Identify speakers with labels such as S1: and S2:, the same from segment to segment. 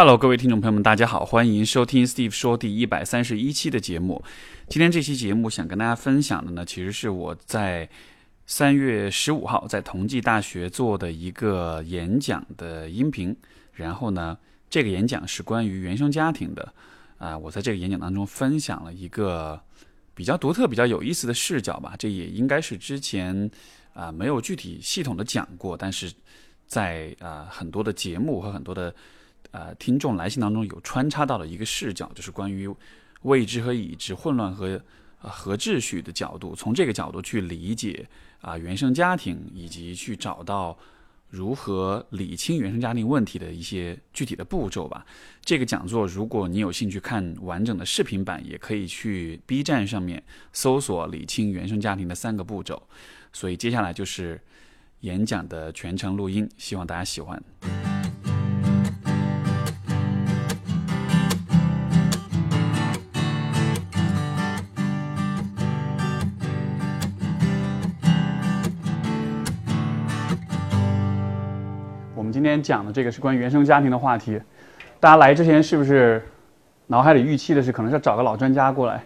S1: Hello，各位听众朋友们，大家好，欢迎收听 Steve 说第一百三十一期的节目。今天这期节目想跟大家分享的呢，其实是我在三月十五号在同济大学做的一个演讲的音频。然后呢，这个演讲是关于原生家庭的。啊，我在这个演讲当中分享了一个比较独特、比较有意思的视角吧。这也应该是之前啊没有具体系统的讲过，但是在啊很多的节目和很多的。呃，听众来信当中有穿插到的一个视角，就是关于未知和已知、混乱和和秩序的角度，从这个角度去理解啊原生家庭，以及去找到如何理清原生家庭问题的一些具体的步骤吧。这个讲座，如果你有兴趣看完整的视频版，也可以去 B 站上面搜索“理清原生家庭的三个步骤”。所以接下来就是演讲的全程录音，希望大家喜欢。今天讲的这个是关于原生家庭的话题，大家来之前是不是脑海里预期的是可能是找个老专家过来，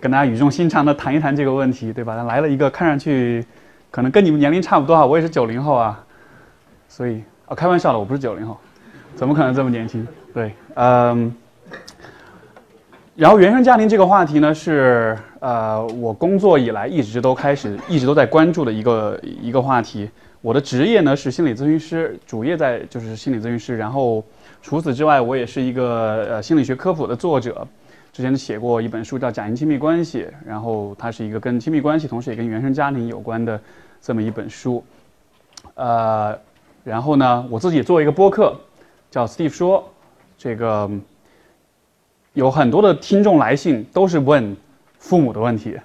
S1: 跟大家语重心长的谈一谈这个问题，对吧？来了一个看上去可能跟你们年龄差不多啊，我也是九零后啊，所以啊开玩笑了，我不是九零后，怎么可能这么年轻？对，嗯，然后原生家庭这个话题呢，是呃我工作以来一直都开始一直都在关注的一个一个话题。我的职业呢是心理咨询师，主业在就是心理咨询师。然后除此之外，我也是一个呃心理学科普的作者，之前写过一本书叫《假性亲密关系》，然后它是一个跟亲密关系，同时也跟原生家庭有关的这么一本书。呃，然后呢，我自己做一个播客，叫 Steve 说，这个有很多的听众来信都是问父母的问题。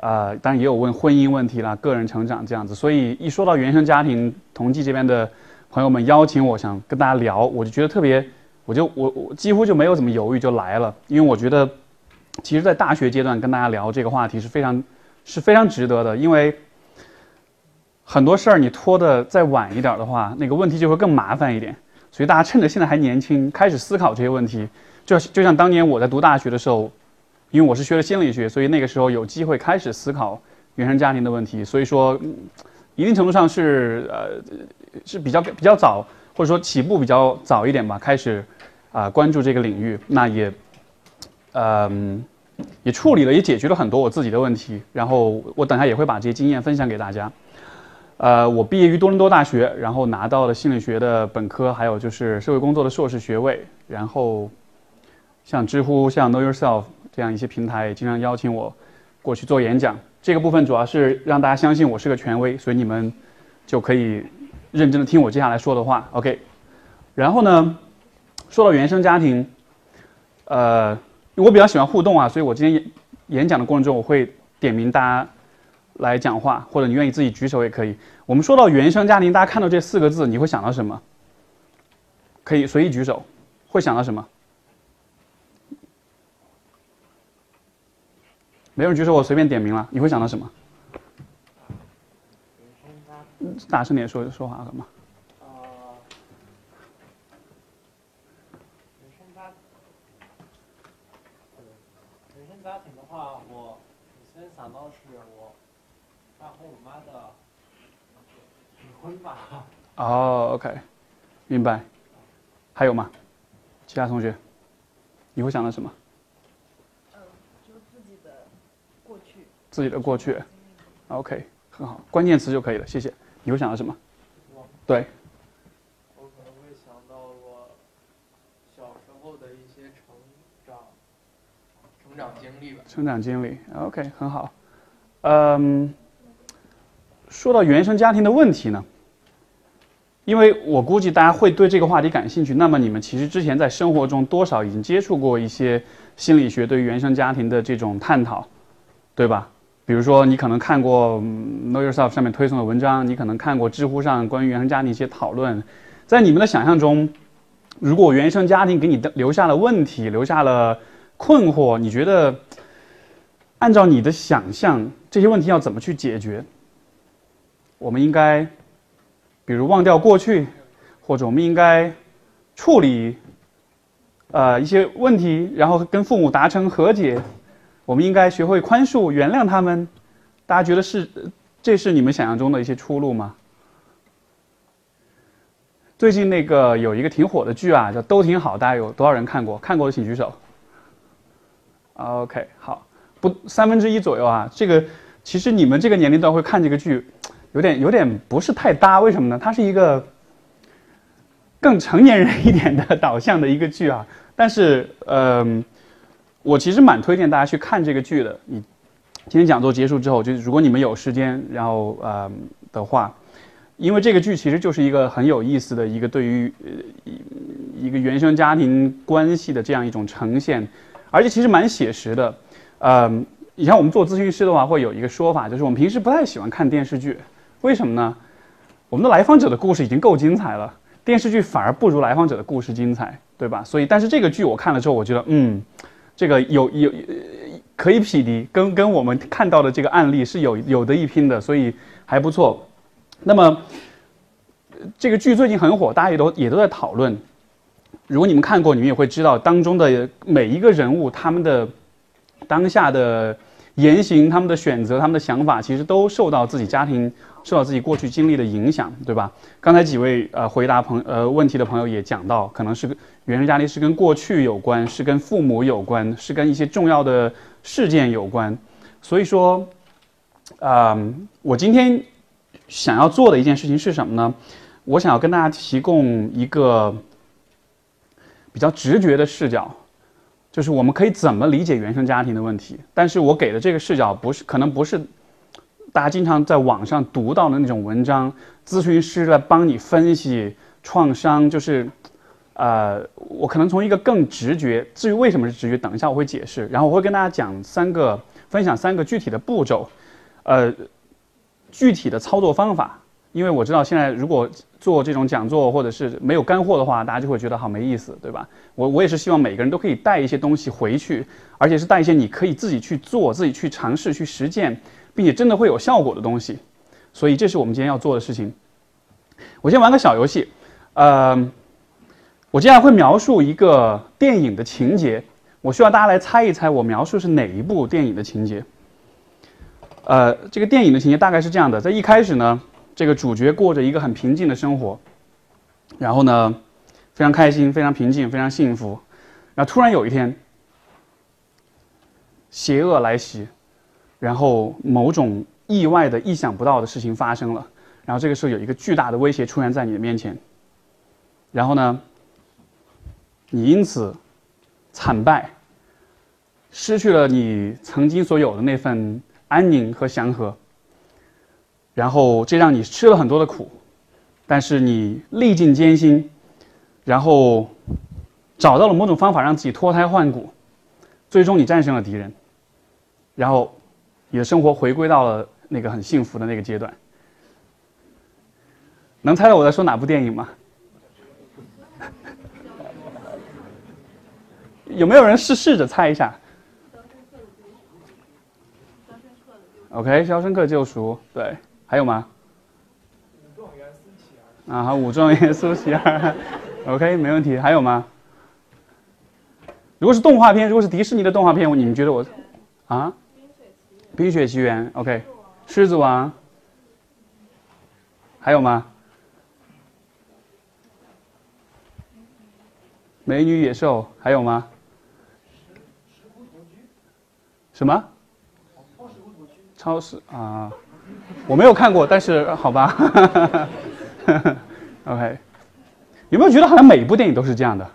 S1: 呃，当然也有问婚姻问题啦、个人成长这样子，所以一说到原生家庭，同济这边的朋友们邀请我想跟大家聊，我就觉得特别，我就我我几乎就没有怎么犹豫就来了，因为我觉得，其实，在大学阶段跟大家聊这个话题是非常是非常值得的，因为很多事儿你拖的再晚一点的话，那个问题就会更麻烦一点，所以大家趁着现在还年轻，开始思考这些问题，就就像当年我在读大学的时候。因为我是学了心理学，所以那个时候有机会开始思考原生家庭的问题。所以说，一定程度上是呃是比较比较早，或者说起步比较早一点吧，开始啊关注这个领域。那也嗯也处理了，也解决了很多我自己的问题。然后我等下也会把这些经验分享给大家。呃，我毕业于多伦多大学，然后拿到了心理学的本科，还有就是社会工作的硕士学位。然后像知乎，像 Know Yourself。这样一些平台也经常邀请我过去做演讲，这个部分主要是让大家相信我是个权威，所以你们就可以认真的听我接下来说的话。OK，然后呢，说到原生家庭，呃，我比较喜欢互动啊，所以我今天演演讲的过程中，我会点名大家来讲话，或者你愿意自己举手也可以。我们说到原生家庭，大家看到这四个字，你会想到什么？可以随意举手，会想到什么？没人举手，我随便点名了。你会想到什么？大声点说说话好吗？
S2: 原生家，原生家庭的话，我首先想到是我爸和我妈的离婚吧。
S1: 哦，OK，明白。还有吗？其他同学，你会想到什么？自己的过去，OK，很好，关键词就可以了，谢谢。你会想到什么？对。
S2: 我可能会想到我小时候的一些成长，成长经历吧。
S1: 成长经历，OK，很好。嗯，说到原生家庭的问题呢，因为我估计大家会对这个话题感兴趣，那么你们其实之前在生活中多少已经接触过一些心理学对于原生家庭的这种探讨，对吧？比如说，你可能看过 Know Yourself 上面推送的文章，你可能看过知乎上关于原生家庭一些讨论。在你们的想象中，如果原生家庭给你的留下了问题，留下了困惑，你觉得按照你的想象，这些问题要怎么去解决？我们应该，比如忘掉过去，或者我们应该处理呃一些问题，然后跟父母达成和解，我们应该学会宽恕、原谅他们。大家觉得是这是你们想象中的一些出路吗？最近那个有一个挺火的剧啊，叫《都挺好》，大家有多少人看过？看过的请举手。OK，好，不三分之一左右啊。这个其实你们这个年龄段会看这个剧，有点有点不是太搭。为什么呢？它是一个更成年人一点的导向的一个剧啊。但是，嗯，我其实蛮推荐大家去看这个剧的。你今天讲座结束之后，就如果你们有时间，然后呃的话。因为这个剧其实就是一个很有意思的一个对于呃一个原生家庭关系的这样一种呈现，而且其实蛮写实的。嗯，以前我们做咨询师的话，会有一个说法，就是我们平时不太喜欢看电视剧，为什么呢？我们的来访者的故事已经够精彩了，电视剧反而不如来访者的故事精彩，对吧？所以，但是这个剧我看了之后，我觉得，嗯，这个有有可以匹敌，跟跟我们看到的这个案例是有有的一拼的，所以还不错。那么，这个剧最近很火，大家也都也都在讨论。如果你们看过，你们也会知道当中的每一个人物，他们的当下的言行、他们的选择、他们的想法，其实都受到自己家庭、受到自己过去经历的影响，对吧？刚才几位呃回答朋呃问题的朋友也讲到，可能是个原生家庭是跟过去有关，是跟父母有关，是跟一些重要的事件有关。所以说，啊，我今天。想要做的一件事情是什么呢？我想要跟大家提供一个比较直觉的视角，就是我们可以怎么理解原生家庭的问题。但是我给的这个视角不是，可能不是大家经常在网上读到的那种文章，咨询师来帮你分析创伤。就是，呃，我可能从一个更直觉，至于为什么是直觉，等一下我会解释。然后我会跟大家讲三个，分享三个具体的步骤，呃。具体的操作方法，因为我知道现在如果做这种讲座或者是没有干货的话，大家就会觉得好没意思，对吧？我我也是希望每个人都可以带一些东西回去，而且是带一些你可以自己去做、自己去尝试、去实践，并且真的会有效果的东西。所以这是我们今天要做的事情。我先玩个小游戏，呃，我接下来会描述一个电影的情节，我需要大家来猜一猜我描述是哪一部电影的情节。呃，这个电影的情节大概是这样的：在一开始呢，这个主角过着一个很平静的生活，然后呢，非常开心、非常平静、非常幸福。然后突然有一天，邪恶来袭，然后某种意外的、意想不到的事情发生了。然后这个时候有一个巨大的威胁出现在你的面前，然后呢，你因此惨败，失去了你曾经所有的那份。安宁和祥和，然后这让你吃了很多的苦，但是你历尽艰辛，然后找到了某种方法让自己脱胎换骨，最终你战胜了敌人，然后你的生活回归到了那个很幸福的那个阶段。能猜到我在说哪部电影吗？有没有人试试着猜一下？OK，《肖申克救赎》对，还有吗？
S2: 武状元苏乞儿。
S1: 啊，好，武状元苏乞儿。OK，没问题。还有吗？如果是动画片，如果是迪士尼的动画片，你们觉得我啊？冰雪奇缘。OK，狮子王。还有吗？美女野兽。还有吗？什么？超市啊，我没有看过，但是好吧。OK，有没有觉得好像每一部电影都是这样的？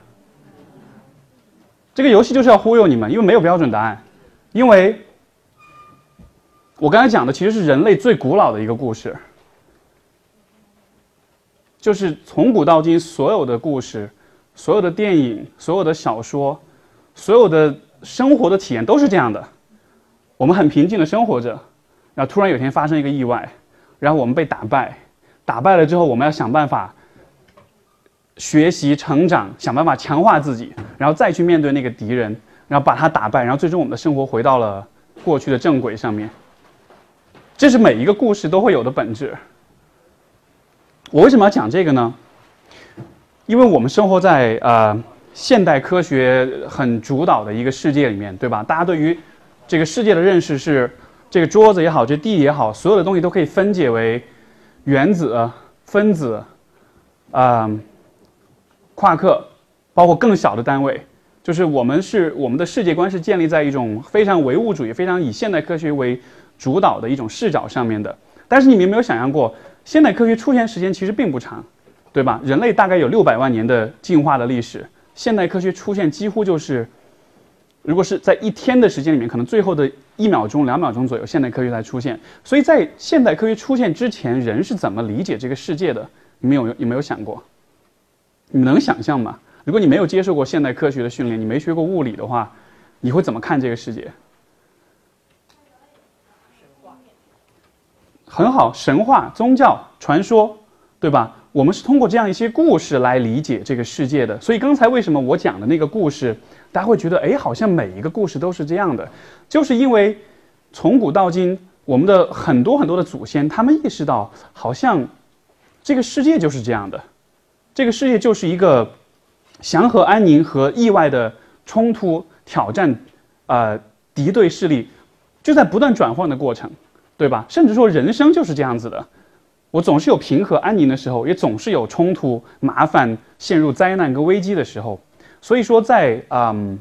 S1: 这个游戏就是要忽悠你们，因为没有标准答案。因为我刚才讲的其实是人类最古老的一个故事，就是从古到今所有的故事、所有的电影、所有的小说、所有的生活的体验都是这样的。我们很平静的生活着。然后突然有一天发生一个意外，然后我们被打败，打败了之后，我们要想办法学习成长，想办法强化自己，然后再去面对那个敌人，然后把他打败，然后最终我们的生活回到了过去的正轨上面。这是每一个故事都会有的本质。我为什么要讲这个呢？因为我们生活在呃现代科学很主导的一个世界里面，对吧？大家对于这个世界的认识是，这个桌子也好，这地也好，所有的东西都可以分解为原子、分子，啊、夸克，包括更小的单位。就是我们是我们的世界观是建立在一种非常唯物主义、非常以现代科学为主导的一种视角上面的。但是你们有没有想象过，现代科学出现时间其实并不长，对吧？人类大概有六百万年的进化的历史，现代科学出现几乎就是，如果是在一天的时间里面，可能最后的一秒钟、两秒钟左右，现代科学才出现。所以在现代科学出现之前，人是怎么理解这个世界的？你们有有没有想过？你们能想象吗？如果你没有接受过现代科学的训练，你没学过物理的话，你会怎么看这个世界？很好，神话、宗教、传说，对吧？我们是通过这样一些故事来理解这个世界的。所以刚才为什么我讲的那个故事，大家会觉得，哎，好像每一个故事都是这样的，就是因为从古到今，我们的很多很多的祖先，他们意识到，好像这个世界就是这样的，这个世界就是一个祥和安宁和意外的冲突、挑战，呃，敌对势力就在不断转换的过程。对吧？甚至说人生就是这样子的，我总是有平和安宁的时候，也总是有冲突、麻烦、陷入灾难跟危机的时候。所以说在，嗯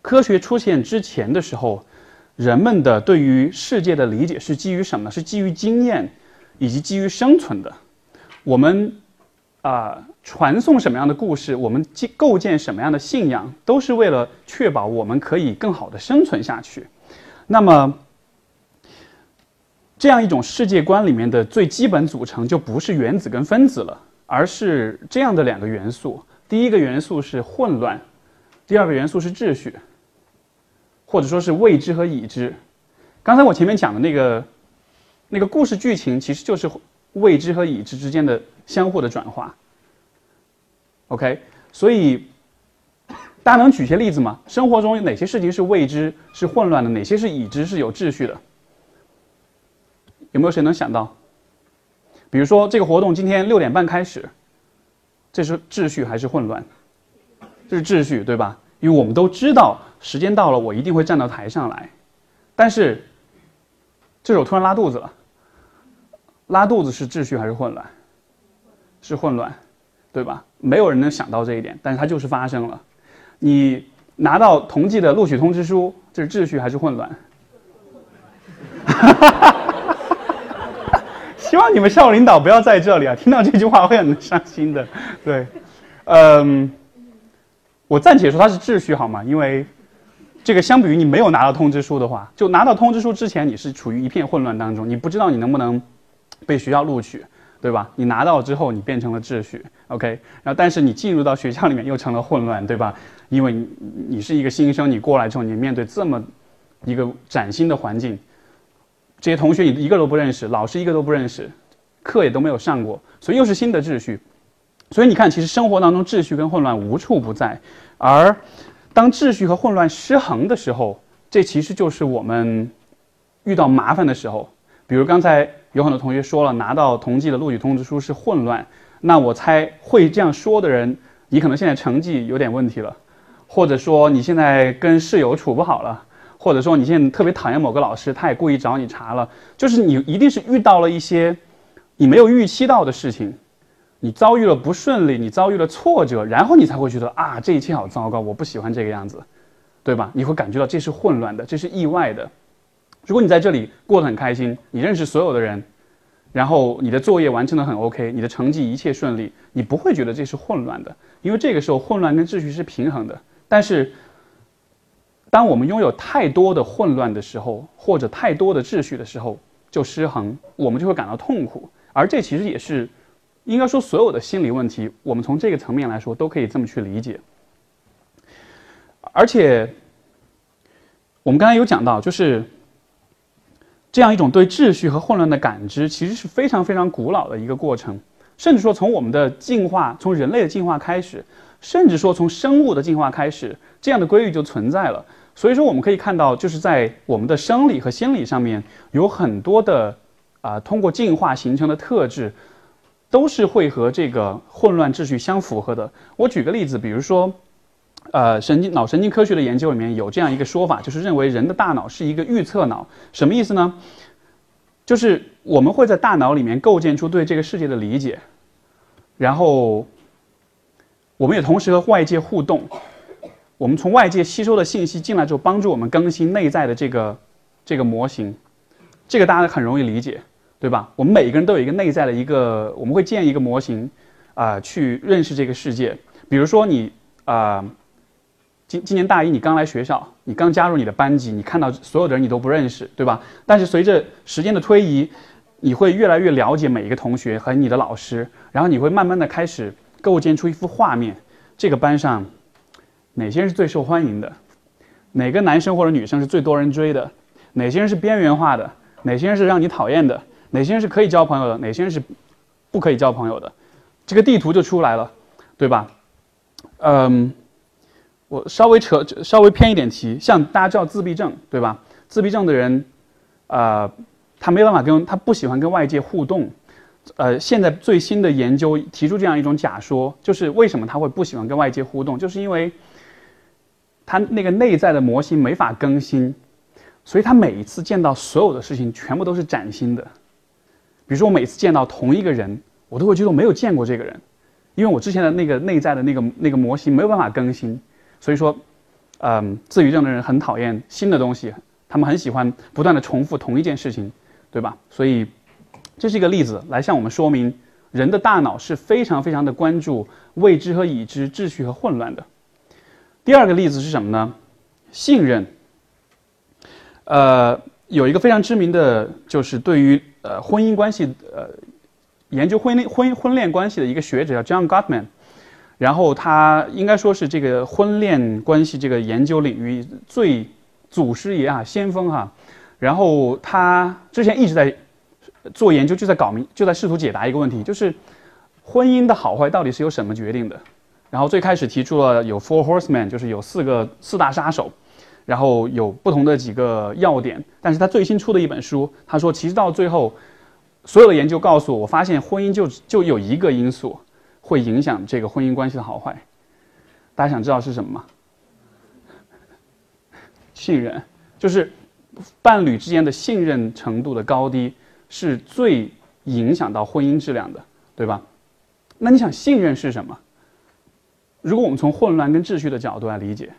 S1: 科学出现之前的时候，人们的对于世界的理解是基于什么？是基于经验以及基于生存的。我们啊、传送什么样的故事，我们建构建什么样的信仰，都是为了确保我们可以更好的生存下去。那么。这样一种世界观里面的最基本组成就不是原子跟分子了，而是这样的两个元素。第一个元素是混乱，第二个元素是秩序，或者说是未知和已知。刚才我前面讲的那个那个故事剧情，其实就是未知和已知之间的相互的转化。OK，所以大家能举些例子吗？生活中有哪些事情是未知、是混乱的？哪些是已知、是有秩序的？有没有谁能想到？比如说这个活动今天六点半开始，这是秩序还是混乱？这是秩序，对吧？因为我们都知道时间到了，我一定会站到台上来。但是，这时候突然拉肚子了，拉肚子是秩序还是混乱？是混乱，对吧？没有人能想到这一点，但是它就是发生了。你拿到同济的录取通知书，这是秩序还是混乱？哈 哈希望你们校领导不要在这里啊！听到这句话会很伤心的。对，嗯，我暂且说它是秩序好吗？因为这个相比于你没有拿到通知书的话，就拿到通知书之前，你是处于一片混乱当中，你不知道你能不能被学校录取，对吧？你拿到之后，你变成了秩序，OK。然后，但是你进入到学校里面又成了混乱，对吧？因为你你是一个新生，你过来之后，你面对这么一个崭新的环境。这些同学你一个都不认识，老师一个都不认识，课也都没有上过，所以又是新的秩序。所以你看，其实生活当中秩序跟混乱无处不在。而当秩序和混乱失衡的时候，这其实就是我们遇到麻烦的时候。比如刚才有很多同学说了，拿到同济的录取通知书是混乱，那我猜会这样说的人，你可能现在成绩有点问题了，或者说你现在跟室友处不好了。或者说你现在特别讨厌某个老师，他也故意找你茬了，就是你一定是遇到了一些你没有预期到的事情，你遭遇了不顺利，你遭遇了挫折，然后你才会觉得啊，这一切好糟糕，我不喜欢这个样子，对吧？你会感觉到这是混乱的，这是意外的。如果你在这里过得很开心，你认识所有的人，然后你的作业完成的很 OK，你的成绩一切顺利，你不会觉得这是混乱的，因为这个时候混乱跟秩序是平衡的，但是。当我们拥有太多的混乱的时候，或者太多的秩序的时候，就失衡，我们就会感到痛苦。而这其实也是，应该说所有的心理问题，我们从这个层面来说，都可以这么去理解。而且，我们刚才有讲到，就是这样一种对秩序和混乱的感知，其实是非常非常古老的一个过程。甚至说，从我们的进化，从人类的进化开始，甚至说从生物的进化开始，这样的规律就存在了。所以说，我们可以看到，就是在我们的生理和心理上面，有很多的啊、通过进化形成的特质，都是会和这个混乱秩序相符合的。我举个例子，比如说，呃，神经脑神经科学的研究里面有这样一个说法，就是认为人的大脑是一个预测脑，什么意思呢？就是我们会在大脑里面构建出对这个世界的理解，然后我们也同时和外界互动。我们从外界吸收的信息进来之后，帮助我们更新内在的这个这个模型，这个大家很容易理解，对吧？我们每一个人都有一个内在的一个，我们会建一个模型，啊，去认识这个世界。比如说你啊，今今年大一，你刚来学校，你刚加入你的班级，你看到所有的人你都不认识，对吧？但是随着时间的推移，你会越来越了解每一个同学和你的老师，然后你会慢慢的开始构建出一幅画面，这个班上。哪些人是最受欢迎的？哪个男生或者女生是最多人追的？哪些人是边缘化的？哪些人是让你讨厌的？哪些人是可以交朋友的？哪些人是不可以交朋友的？这个地图就出来了，对吧？嗯，我稍微扯，稍微偏一点题，像大家知道自闭症，对吧？自闭症的人，啊，他没办法跟他不喜欢跟外界互动。呃，现在最新的研究提出这样一种假说，就是为什么他会不喜欢跟外界互动，就是因为。他那个内在的模型没法更新，所以他每一次见到所有的事情全部都是崭新的。比如说，我每次见到同一个人，我都会觉得我没有见过这个人，因为我之前的那个内在的那个那个模型没有办法更新。所以说，嗯，自闭症的人很讨厌新的东西，他们很喜欢不断的重复同一件事情，对吧？所以，这是一个例子来向我们说明，人的大脑是非常非常的关注未知和已知、秩序和混乱的。第二个例子是什么呢？信任。呃，有一个非常知名的，就是对于呃婚姻关系呃研究婚恋婚婚恋关系的一个学者叫 John Gottman，然后他应该说是这个婚恋关系这个研究领域最祖师爷啊先锋哈，然后他之前一直在做研究，就在搞明就在试图解答一个问题，就是婚姻的好坏到底是由什么决定的？然后最开始提出了有 Four Horsemen，就是有四个四大杀手，然后有不同的几个要点。但是他最新出的一本书，他说其实到最后，所有的研究告诉我，我发现婚姻就就有一个因素会影响这个婚姻关系的好坏。大家想知道是什么吗？信任，就是伴侣之间的信任程度的高低是最影响到婚姻质量的，对吧？那你想信任是什么？如果我们从混乱跟秩序的角度来理解，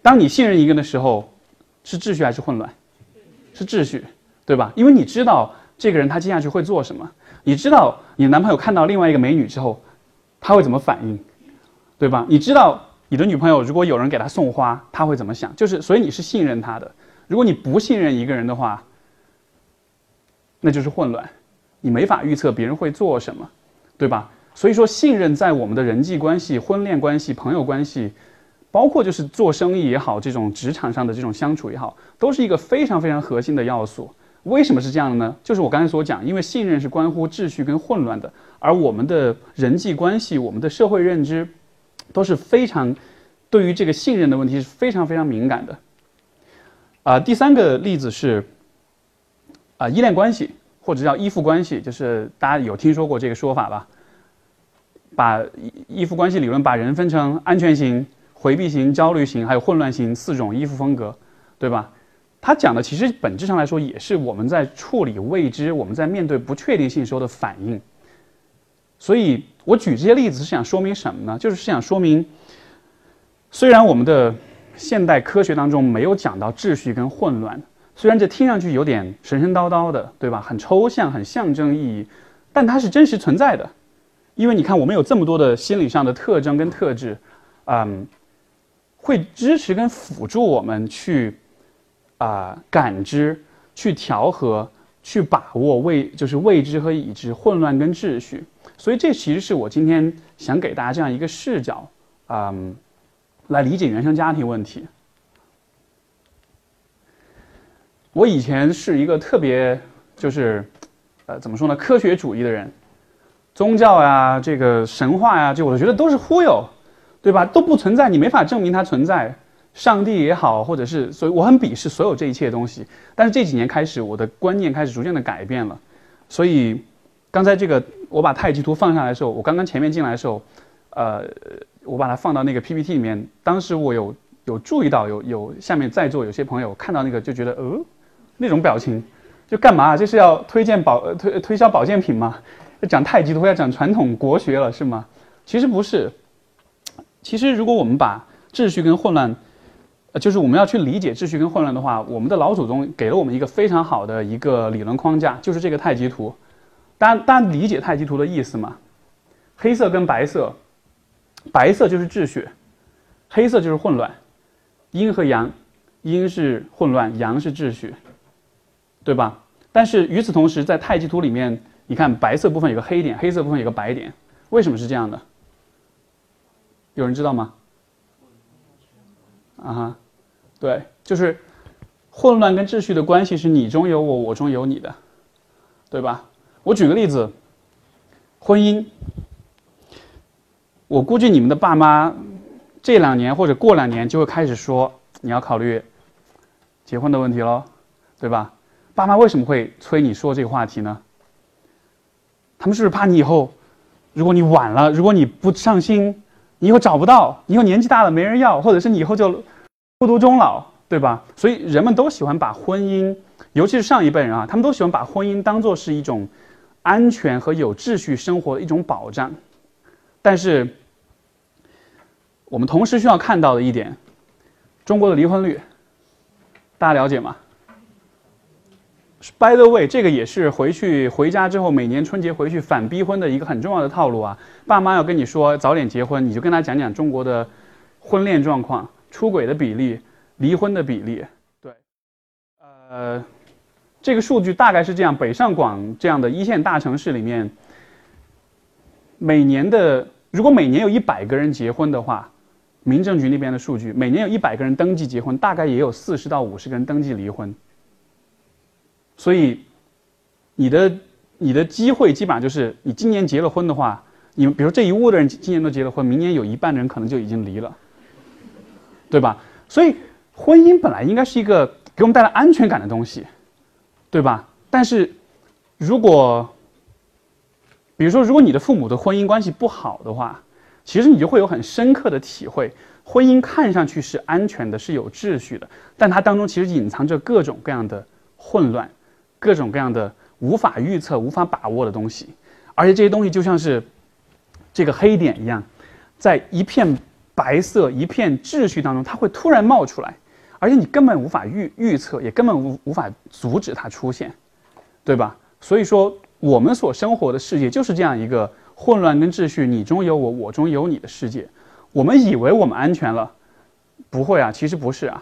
S1: 当你信任一个人的时候，是秩序还是混乱？是秩序，对吧？因为你知道这个人他接下去会做什么，你知道你男朋友看到另外一个美女之后，他会怎么反应，对吧？你知道你的女朋友如果有人给她送花，他会怎么想？就是所以你是信任他的。如果你不信任一个人的话，那就是混乱，你没法预测别人会做什么，对吧？所以说，信任在我们的人际关系、婚恋关系、朋友关系，包括就是做生意也好，这种职场上的这种相处也好，都是一个非常非常核心的要素。为什么是这样的呢？就是我刚才所讲，因为信任是关乎秩序跟混乱的，而我们的人际关系、我们的社会认知，都是非常对于这个信任的问题是非常非常敏感的。啊，第三个例子是啊，依恋关系或者叫依附关系，就是大家有听说过这个说法吧？把依依附关系理论把人分成安全型、回避型、焦虑型，还有混乱型四种依附风格，对吧？他讲的其实本质上来说也是我们在处理未知、我们在面对不确定性时候的反应。所以我举这些例子是想说明什么呢？就是想说明，虽然我们的现代科学当中没有讲到秩序跟混乱，虽然这听上去有点神神叨叨的，对吧？很抽象、很象征意义，但它是真实存在的。因为你看，我们有这么多的心理上的特征跟特质，嗯，会支持跟辅助我们去啊感知、去调和、去把握未就是未知和已知、混乱跟秩序。所以这其实是我今天想给大家这样一个视角，嗯，来理解原生家庭问题。我以前是一个特别就是呃怎么说呢，科学主义的人。宗教呀，这个神话呀，这我觉得都是忽悠，对吧？都不存在，你没法证明它存在。上帝也好，或者是，所以我很鄙视所有这一切东西。但是这几年开始，我的观念开始逐渐的改变了。所以，刚才这个我把太极图放下来的时候，我刚刚前面进来的时候，呃，我把它放到那个 PPT 里面，当时我有有注意到有有下面在座有些朋友看到那个就觉得呃那种表情，就干嘛？这是要推荐保推推销保健品吗？要讲太极图要讲传统国学了是吗？其实不是。其实如果我们把秩序跟混乱，呃，就是我们要去理解秩序跟混乱的话，我们的老祖宗给了我们一个非常好的一个理论框架，就是这个太极图。大家大家理解太极图的意思吗？黑色跟白色，白色就是秩序，黑色就是混乱，阴和阳，阴是混乱，阳是秩序，对吧？但是与此同时，在太极图里面，你看白色部分有个黑点，黑色部分有个白点，为什么是这样的？有人知道吗？啊哈，对，就是混乱跟秩序的关系是你中有我，我中有你的，对吧？我举个例子，婚姻，我估计你们的爸妈这两年或者过两年就会开始说你要考虑结婚的问题喽，对吧？爸妈为什么会催你说这个话题呢？他们是不是怕你以后，如果你晚了，如果你不上心？你以后找不到，以后年纪大了没人要，或者是你以后就孤独终老，对吧？所以人们都喜欢把婚姻，尤其是上一辈人啊，他们都喜欢把婚姻当做是一种安全和有秩序生活的一种保障。但是我们同时需要看到的一点，中国的离婚率，大家了解吗？By the way，这个也是回去回家之后，每年春节回去反逼婚的一个很重要的套路啊。爸妈要跟你说早点结婚，你就跟他讲讲中国的婚恋状况、出轨的比例、离婚的比例。对，呃，这个数据大概是这样：北上广这样的一线大城市里面，每年的如果每年有一百个人结婚的话，民政局那边的数据，每年有一百个人登记结婚，大概也有四十到五十个人登记离婚。所以，你的你的机会基本上就是，你今年结了婚的话，你比如这一屋的人今年都结了婚，明年有一半的人可能就已经离了，对吧？所以，婚姻本来应该是一个给我们带来安全感的东西，对吧？但是，如果，比如说，如果你的父母的婚姻关系不好的话，其实你就会有很深刻的体会，婚姻看上去是安全的，是有秩序的，但它当中其实隐藏着各种各样的混乱。各种各样的无法预测、无法把握的东西，而且这些东西就像是这个黑点一样，在一片白色、一片秩序当中，它会突然冒出来，而且你根本无法预预测，也根本无无法阻止它出现，对吧？所以说，我们所生活的世界就是这样一个混乱跟秩序，你中有我，我中有你的世界。我们以为我们安全了，不会啊，其实不是啊。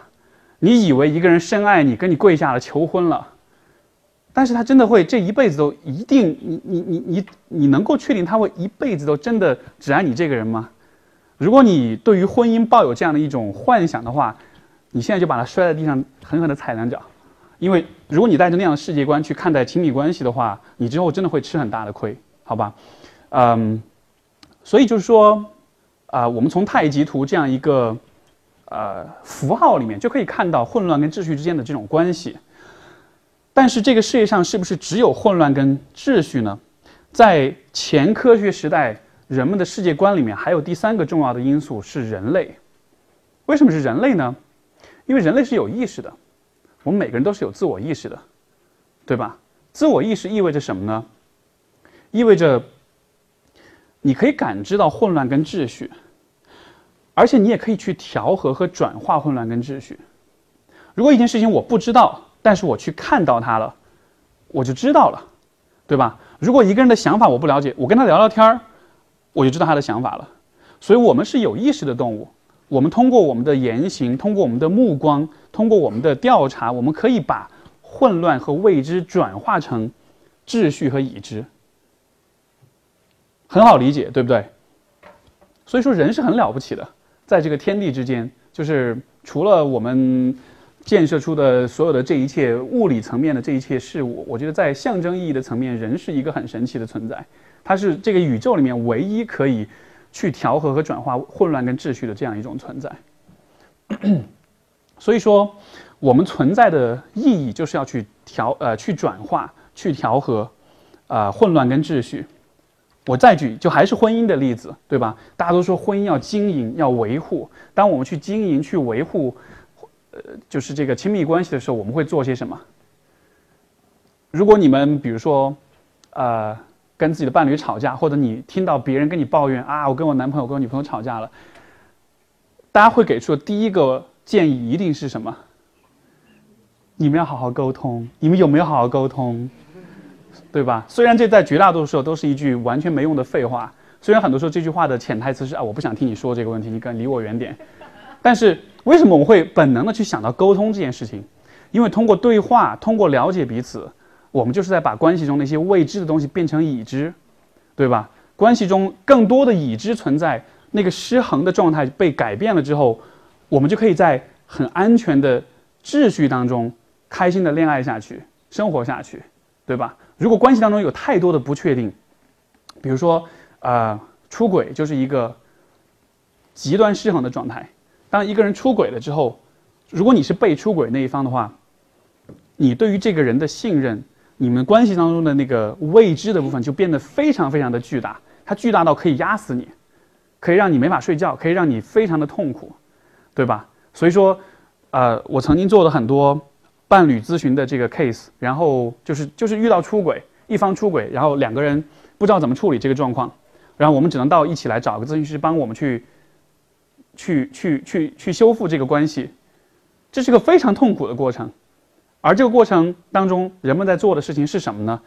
S1: 你以为一个人深爱你，跟你跪下了求婚了。但是他真的会这一辈子都一定你你你你你能够确定他会一辈子都真的只爱你这个人吗？如果你对于婚姻抱有这样的一种幻想的话，你现在就把它摔在地上，狠狠地踩两脚，因为如果你带着那样的世界观去看待亲密关系的话，你之后真的会吃很大的亏，好吧？嗯，所以就是说，啊，我们从太极图这样一个呃符号里面就可以看到混乱跟秩序之间的这种关系。但是这个世界上是不是只有混乱跟秩序呢？在前科学时代，人们的世界观里面还有第三个重要的因素是人类。为什么是人类呢？因为人类是有意识的，我们每个人都是有自我意识的，对吧？自我意识意味着什么呢？意味着你可以感知到混乱跟秩序，而且你也可以去调和和转化混乱跟秩序。如果一件事情我不知道，但是我去看到他了，我就知道了，对吧？如果一个人的想法我不了解，我跟他聊聊天儿，我就知道他的想法了。所以，我们是有意识的动物。我们通过我们的言行，通过我们的目光，通过我们的调查，我们可以把混乱和未知转化成秩序和已知。很好理解，对不对？所以说，人是很了不起的，在这个天地之间，就是除了我们。建设出的所有的这一切物理层面的这一切事物，我觉得在象征意义的层面，人是一个很神奇的存在。它是这个宇宙里面唯一可以去调和和转化混乱跟秩序的这样一种存在。所以说，我们存在的意义就是要去调呃去转化去调和，呃混乱跟秩序。我再举，就还是婚姻的例子，对吧？大家都说婚姻要经营，要维护。当我们去经营、去维护，就是这个亲密关系的时候，我们会做些什么？如果你们比如说，呃，跟自己的伴侣吵架，或者你听到别人跟你抱怨啊，我跟我男朋友、跟我女朋友吵架了，大家会给出的第一个建议一定是什么？你们要好好沟通。你们有没有好好沟通？对吧？虽然这在绝大多数时候都是一句完全没用的废话，虽然很多时候这句话的潜台词是啊，我不想听你说这个问题，你赶离我远点。但是为什么我们会本能的去想到沟通这件事情？因为通过对话，通过了解彼此，我们就是在把关系中那些未知的东西变成已知，对吧？关系中更多的已知存在，那个失衡的状态被改变了之后，我们就可以在很安全的秩序当中开心的恋爱下去，生活下去，对吧？如果关系当中有太多的不确定，比如说，呃，出轨就是一个极端失衡的状态。当一个人出轨了之后，如果你是被出轨那一方的话，你对于这个人的信任，你们关系当中的那个未知的部分就变得非常非常的巨大，它巨大到可以压死你，可以让你没法睡觉，可以让你非常的痛苦，对吧？所以说，呃，我曾经做了很多。伴侣咨询的这个 case，然后就是就是遇到出轨，一方出轨，然后两个人不知道怎么处理这个状况，然后我们只能到一起来找个咨询师帮我们去，去去去去修复这个关系，这是个非常痛苦的过程，而这个过程当中，人们在做的事情是什么呢？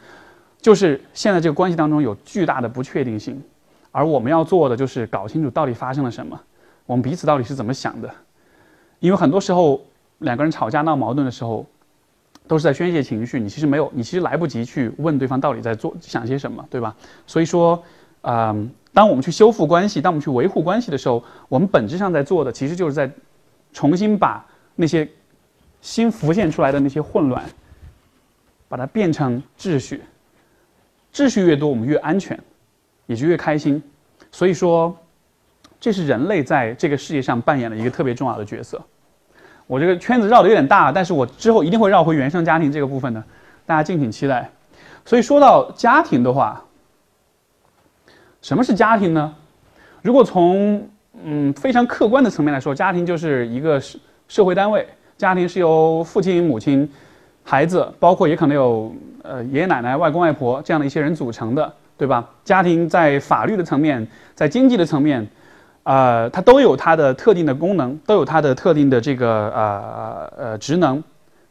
S1: 就是现在这个关系当中有巨大的不确定性，而我们要做的就是搞清楚到底发生了什么，我们彼此到底是怎么想的，因为很多时候两个人吵架闹矛盾的时候。都是在宣泄情绪，你其实没有，你其实来不及去问对方到底在做想些什么，对吧？所以说，嗯，当我们去修复关系，当我们去维护关系的时候，我们本质上在做的，其实就是在重新把那些新浮现出来的那些混乱，把它变成秩序。秩序越多，我们越安全，也就越开心。所以说，这是人类在这个世界上扮演了一个特别重要的角色。我这个圈子绕的有点大，但是我之后一定会绕回原生家庭这个部分的，大家敬请期待。所以说到家庭的话，什么是家庭呢？如果从嗯非常客观的层面来说，家庭就是一个社社会单位，家庭是由父亲、母亲、孩子，包括也可能有呃爷爷奶奶、外公外婆这样的一些人组成的，对吧？家庭在法律的层面，在经济的层面。呃，它都有它的特定的功能，都有它的特定的这个呃呃职能。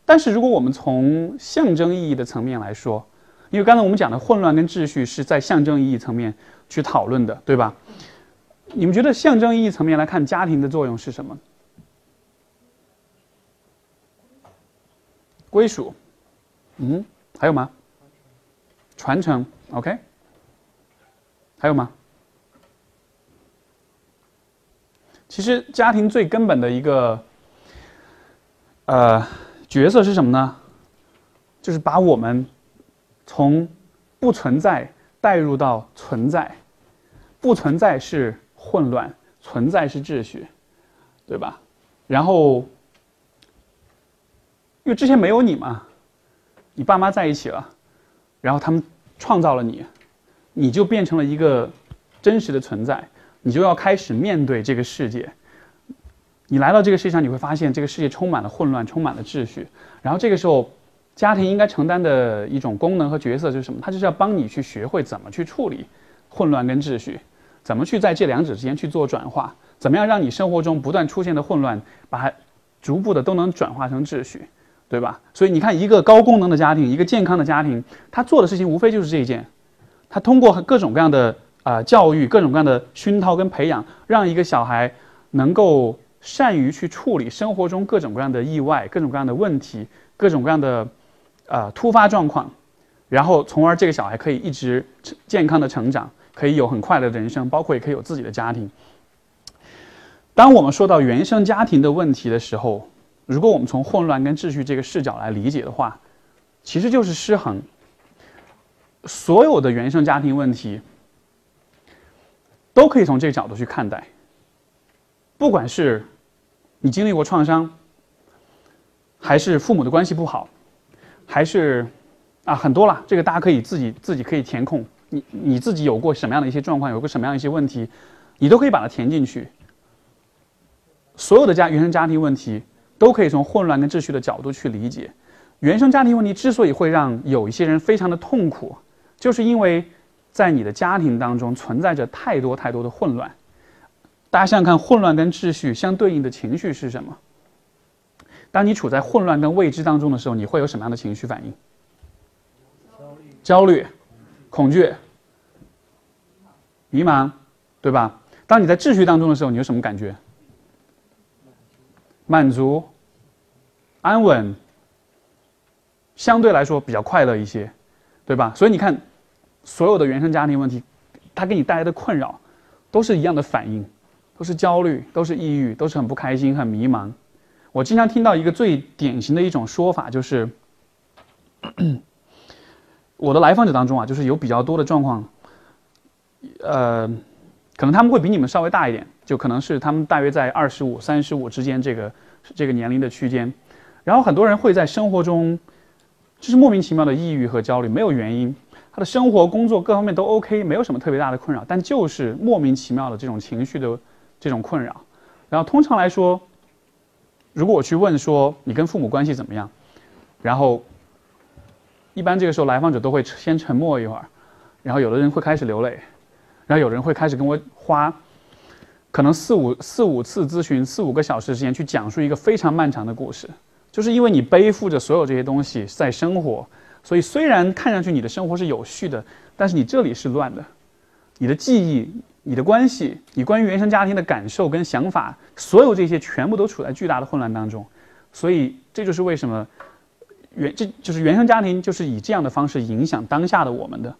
S1: 但是如果我们从象征意义的层面来说，因为刚才我们讲的混乱跟秩序是在象征意义层面去讨论的，对吧？你们觉得象征意义层面来看，家庭的作用是什么？归属，嗯，还有吗？传承，OK，还有吗？其实家庭最根本的一个，呃，角色是什么呢？就是把我们从不存在带入到存在，不存在是混乱，存在是秩序，对吧？然后，因为之前没有你嘛，你爸妈在一起了，然后他们创造了你，你就变成了一个真实的存在。你就要开始面对这个世界。你来到这个世界上，你会发现这个世界充满了混乱，充满了秩序。然后这个时候，家庭应该承担的一种功能和角色就是什么？它就是要帮你去学会怎么去处理混乱跟秩序，怎么去在这两者之间去做转化，怎么样让你生活中不断出现的混乱，把它逐步的都能转化成秩序，对吧？所以你看，一个高功能的家庭，一个健康的家庭，他做的事情无非就是这一件，他通过各种各样的。啊，教育各种各样的熏陶跟培养，让一个小孩能够善于去处理生活中各种各样的意外、各种各样的问题、各种各样的呃突发状况，然后从而这个小孩可以一直健康的成长，可以有很快乐的人生，包括也可以有自己的家庭。当我们说到原生家庭的问题的时候，如果我们从混乱跟秩序这个视角来理解的话，其实就是失衡。所有的原生家庭问题。都可以从这个角度去看待。不管是你经历过创伤，还是父母的关系不好，还是啊，很多了，这个大家可以自己自己可以填空。你你自己有过什么样的一些状况，有过什么样一些问题，你都可以把它填进去。所有的家原生家庭问题都可以从混乱跟秩序的角度去理解。原生家庭问题之所以会让有一些人非常的痛苦，就是因为在你的家庭当中存在着太多太多的混乱。大家想想看，混乱跟秩序相对应的情绪是什么？当你处在混乱跟未知当中的时候，你会有什么样的情绪反应？焦虑、恐惧、迷茫，对吧？当你在秩序当中的时候，你有什么感觉？满足、安稳，相对来说比较快乐一些，对吧？所以你看，所有的原生家庭问题，它给你带来的困扰，都是一样的反应，都是焦虑，都是抑郁，都是很不开心、很迷茫。我经常听到一个最典型的一种说法，就是我的来访者当中啊，就是有比较多的状况，呃，可能他们会比你们稍微大一点。就可能是他们大约在二十五、三十五之间这个这个年龄的区间，然后很多人会在生活中就是莫名其妙的抑郁和焦虑，没有原因，他的生活、工作各方面都 OK，没有什么特别大的困扰，但就是莫名其妙的这种情绪的这种困扰。然后通常来说，如果我去问说你跟父母关系怎么样，然后一般这个时候来访者都会先沉默一会儿，然后有的人会开始流泪，然后有人会开始跟我花。可能四五四五次咨询，四五个小时时间去讲述一个非常漫长的故事，就是因为你背负着所有这些东西在生活，所以虽然看上去你的生活是有序的，但是你这里是乱的，你的记忆、你的关系、你关于原生家庭的感受跟想法，所有这些全部都处在巨大的混乱当中，所以这就是为什么原这就是原生家庭就是以这样的方式影响当下的我们的。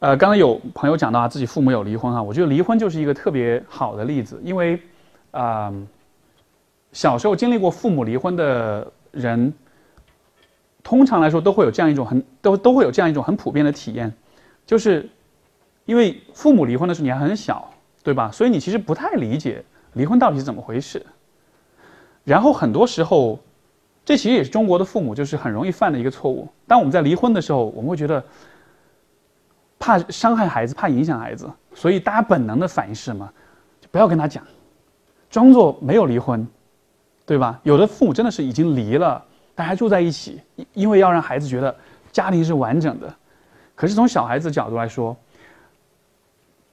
S1: 呃，刚刚有朋友讲到啊，自己父母有离婚哈，我觉得离婚就是一个特别好的例子，因为，啊，小时候经历过父母离婚的人，通常来说都会有这样一种很都都会有这样一种很普遍的体验，就是，因为父母离婚的时候你还很小，对吧？所以你其实不太理解离婚到底是怎么回事，然后很多时候，这其实也是中国的父母就是很容易犯的一个错误。当我们在离婚的时候，我们会觉得。怕伤害孩子，怕影响孩子，所以大家本能的反应是什么？就不要跟他讲，装作没有离婚，对吧？有的父母真的是已经离了，但还住在一起，因为要让孩子觉得家庭是完整的。可是从小孩子角度来说，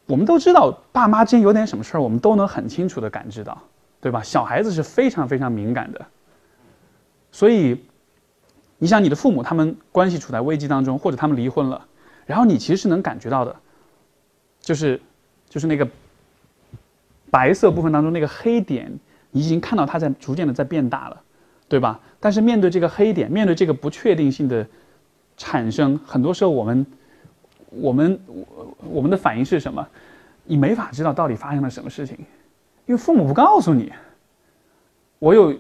S1: 我们都知道爸妈之间有点什么事儿，我们都能很清楚的感知到，对吧？小孩子是非常非常敏感的，所以你想你的父母他们关系处在危机当中，或者他们离婚了。然后你其实是能感觉到的，就是，就是那个白色部分当中那个黑点，你已经看到它在逐渐的在变大了，对吧？但是面对这个黑点，面对这个不确定性的产生，很多时候我们，我们，我我们的反应是什么？你没法知道到底发生了什么事情，因为父母不告诉你。我有。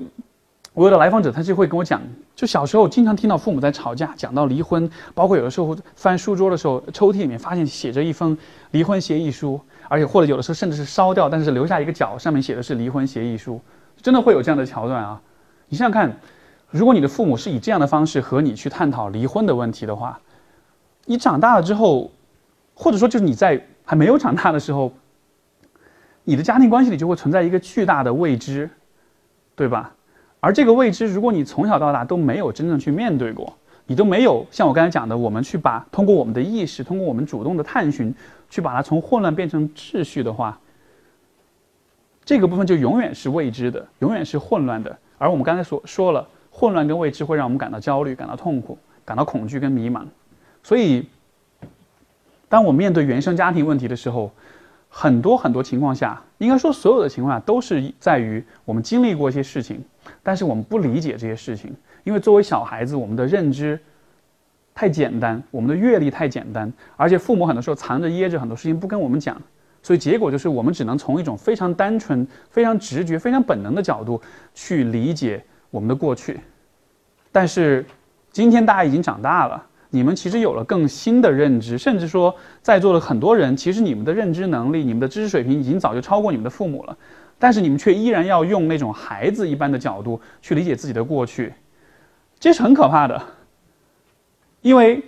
S1: 我有的来访者，他就会跟我讲，就小时候经常听到父母在吵架，讲到离婚，包括有的时候翻书桌的时候，抽屉里面发现写着一封离婚协议书，而且或者有的时候甚至是烧掉，但是留下一个角，上面写的是离婚协议书，真的会有这样的桥段啊！你想想看，如果你的父母是以这样的方式和你去探讨离婚的问题的话，你长大了之后，或者说就是你在还没有长大的时候，你的家庭关系里就会存在一个巨大的未知，对吧？而这个未知，如果你从小到大都没有真正去面对过，你都没有像我刚才讲的，我们去把通过我们的意识，通过我们主动的探寻，去把它从混乱变成秩序的话，这个部分就永远是未知的，永远是混乱的。而我们刚才所说了，混乱跟未知会让我们感到焦虑、感到痛苦、感到恐惧跟迷茫。所以，当我面对原生家庭问题的时候，很多很多情况下，应该说所有的情况下，都是在于我们经历过一些事情，但是我们不理解这些事情，因为作为小孩子，我们的认知太简单，我们的阅历太简单，而且父母很多时候藏着掖着很多事情不跟我们讲，所以结果就是我们只能从一种非常单纯、非常直觉、非常本能的角度去理解我们的过去。但是今天大家已经长大了。你们其实有了更新的认知，甚至说在座的很多人，其实你们的认知能力、你们的知识水平已经早就超过你们的父母了，但是你们却依然要用那种孩子一般的角度去理解自己的过去，这是很可怕的，因为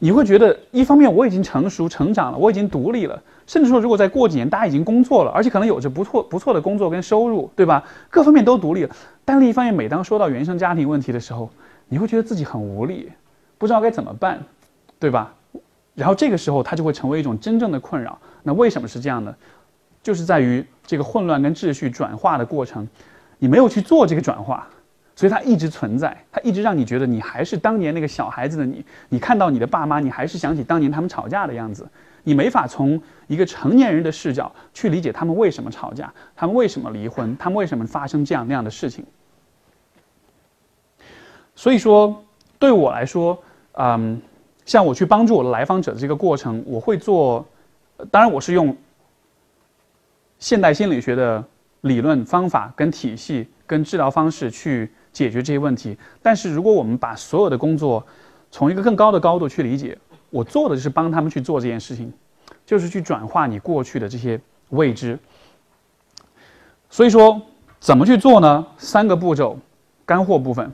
S1: 你会觉得，一方面我已经成熟成长了，我已经独立了，甚至说如果再过几年，大家已经工作了，而且可能有着不错不错的工作跟收入，对吧？各方面都独立了。但另一方面，每当说到原生家庭问题的时候，你会觉得自己很无力，不知道该怎么办，对吧？然后这个时候，它就会成为一种真正的困扰。那为什么是这样呢？就是在于这个混乱跟秩序转化的过程，你没有去做这个转化，所以它一直存在，它一直让你觉得你还是当年那个小孩子的你。你看到你的爸妈，你还是想起当年他们吵架的样子。你没法从一个成年人的视角去理解他们为什么吵架，他们为什么离婚，他们为什么发生这样那样的事情。所以说，对我来说，嗯，像我去帮助我的来访者的这个过程，我会做，当然我是用现代心理学的理论方法、跟体系、跟治疗方式去解决这些问题。但是如果我们把所有的工作从一个更高的高度去理解，我做的就是帮他们去做这件事情，就是去转化你过去的这些未知。所以说，怎么去做呢？三个步骤，干货部分。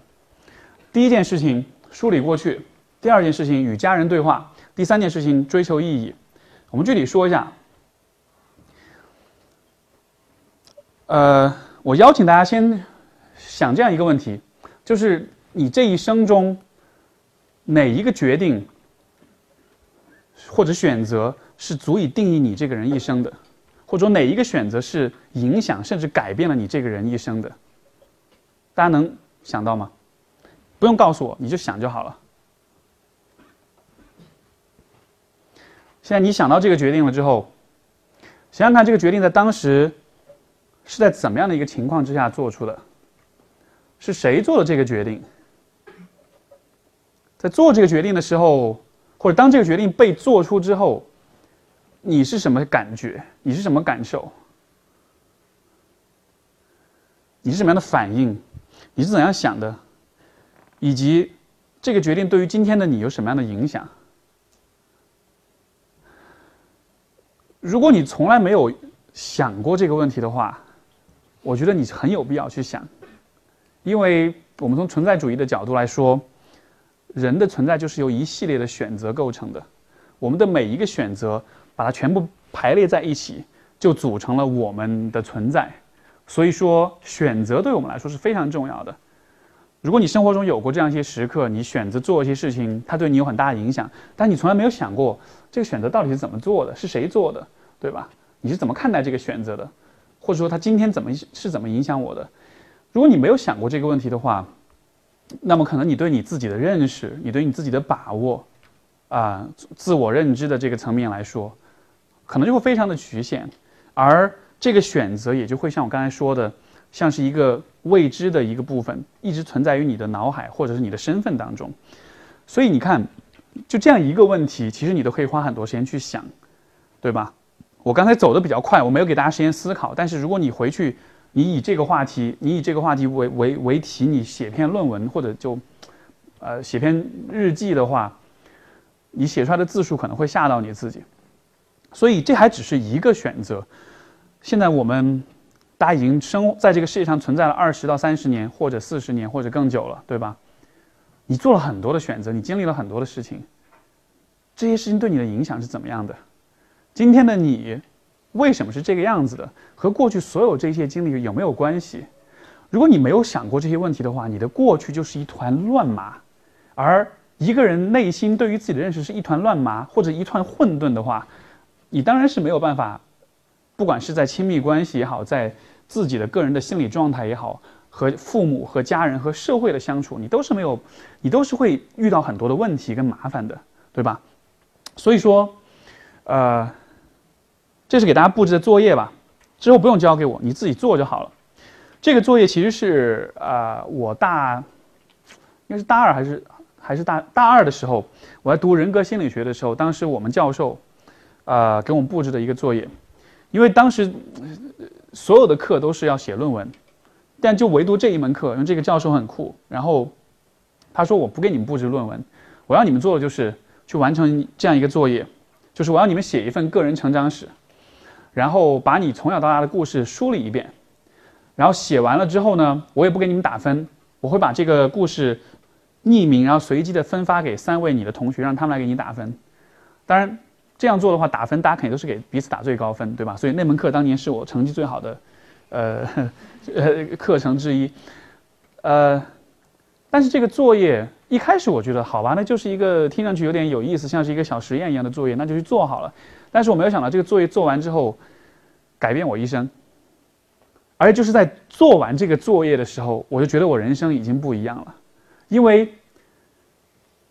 S1: 第一件事情，梳理过去；第二件事情，与家人对话；第三件事情，追求意义。我们具体说一下。呃，我邀请大家先想这样一个问题：就是你这一生中哪一个决定？或者选择是足以定义你这个人一生的，或者哪一个选择是影响甚至改变了你这个人一生的？大家能想到吗？不用告诉我，你就想就好了。现在你想到这个决定了之后，想想看这个决定在当时是在怎么样的一个情况之下做出的？是谁做的这个决定？在做这个决定的时候。或者当这个决定被做出之后，你是什么感觉？你是什么感受？你是什么样的反应？你是怎样想的？以及这个决定对于今天的你有什么样的影响？如果你从来没有想过这个问题的话，我觉得你很有必要去想，因为我们从存在主义的角度来说。人的存在就是由一系列的选择构成的，我们的每一个选择，把它全部排列在一起，就组成了我们的存在。所以说，选择对我们来说是非常重要的。如果你生活中有过这样一些时刻，你选择做一些事情，它对你有很大的影响，但你从来没有想过这个选择到底是怎么做的，是谁做的，对吧？你是怎么看待这个选择的？或者说，他今天怎么是怎么影响我的？如果你没有想过这个问题的话，那么可能你对你自己的认识，你对你自己的把握，啊，自我认知的这个层面来说，可能就会非常的局限，而这个选择也就会像我刚才说的，像是一个未知的一个部分，一直存在于你的脑海或者是你的身份当中。所以你看，就这样一个问题，其实你都可以花很多时间去想，对吧？我刚才走的比较快，我没有给大家时间思考，但是如果你回去。你以这个话题，你以这个话题为为为题，你写篇论文或者就，呃，写篇日记的话，你写出来的字数可能会吓到你自己。所以这还只是一个选择。现在我们大家已经生在这个世界上存在了二十到三十年，或者四十年，或者更久了，对吧？你做了很多的选择，你经历了很多的事情，这些事情对你的影响是怎么样的？今天的你。为什么是这个样子的？和过去所有这些经历有没有关系？如果你没有想过这些问题的话，你的过去就是一团乱麻。而一个人内心对于自己的认识是一团乱麻或者一团混沌的话，你当然是没有办法，不管是在亲密关系也好，在自己的个人的心理状态也好，和父母、和家人、和社会的相处，你都是没有，你都是会遇到很多的问题跟麻烦的，对吧？所以说，呃。这是给大家布置的作业吧，之后不用交给我，你自己做就好了。这个作业其实是啊，我大应该是大二还是还是大大二的时候，我在读人格心理学的时候，当时我们教授啊给我们布置的一个作业。因为当时所有的课都是要写论文，但就唯独这一门课，因为这个教授很酷，然后他说我不给你们布置论文，我要你们做的就是去完成这样一个作业，就是我要你们写一份个人成长史。然后把你从小到大的故事梳理一遍，然后写完了之后呢，我也不给你们打分，我会把这个故事匿名，然后随机的分发给三位你的同学，让他们来给你打分。当然，这样做的话，打分大家肯定都是给彼此打最高分，对吧？所以那门课当年是我成绩最好的，呃 呃课程之一。呃，但是这个作业一开始我觉得好吧，那就是一个听上去有点有意思，像是一个小实验一样的作业，那就去做好了。但是我没有想到这个作业做完之后，改变我一生。而就是在做完这个作业的时候，我就觉得我人生已经不一样了，因为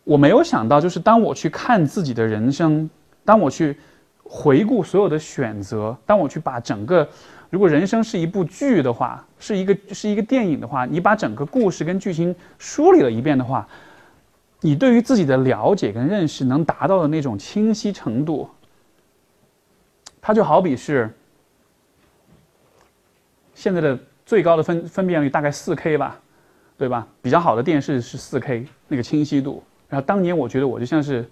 S1: 我没有想到，就是当我去看自己的人生，当我去回顾所有的选择，当我去把整个，如果人生是一部剧的话，是一个是一个电影的话，你把整个故事跟剧情梳理了一遍的话，你对于自己的了解跟认识能达到的那种清晰程度，它就好比是。现在的最高的分分辨率大概四 K 吧，对吧？比较好的电视是四 K 那个清晰度。然后当年我觉得我就像是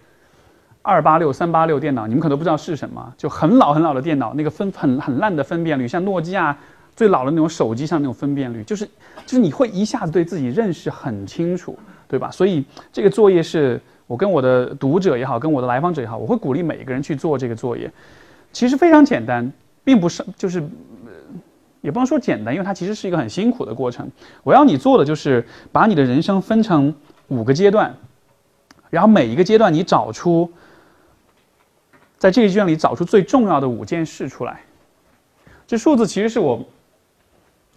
S1: 二八六、三八六电脑，你们可能不知道是什么，就很老很老的电脑，那个分很很烂的分辨率，像诺基亚最老的那种手机上那种分辨率，就是就是你会一下子对自己认识很清楚，对吧？所以这个作业是我跟我的读者也好，跟我的来访者也好，我会鼓励每一个人去做这个作业。其实非常简单，并不是就是。也不能说简单，因为它其实是一个很辛苦的过程。我要你做的就是把你的人生分成五个阶段，然后每一个阶段你找出，在这个阶段里找出最重要的五件事出来。这数字其实是我，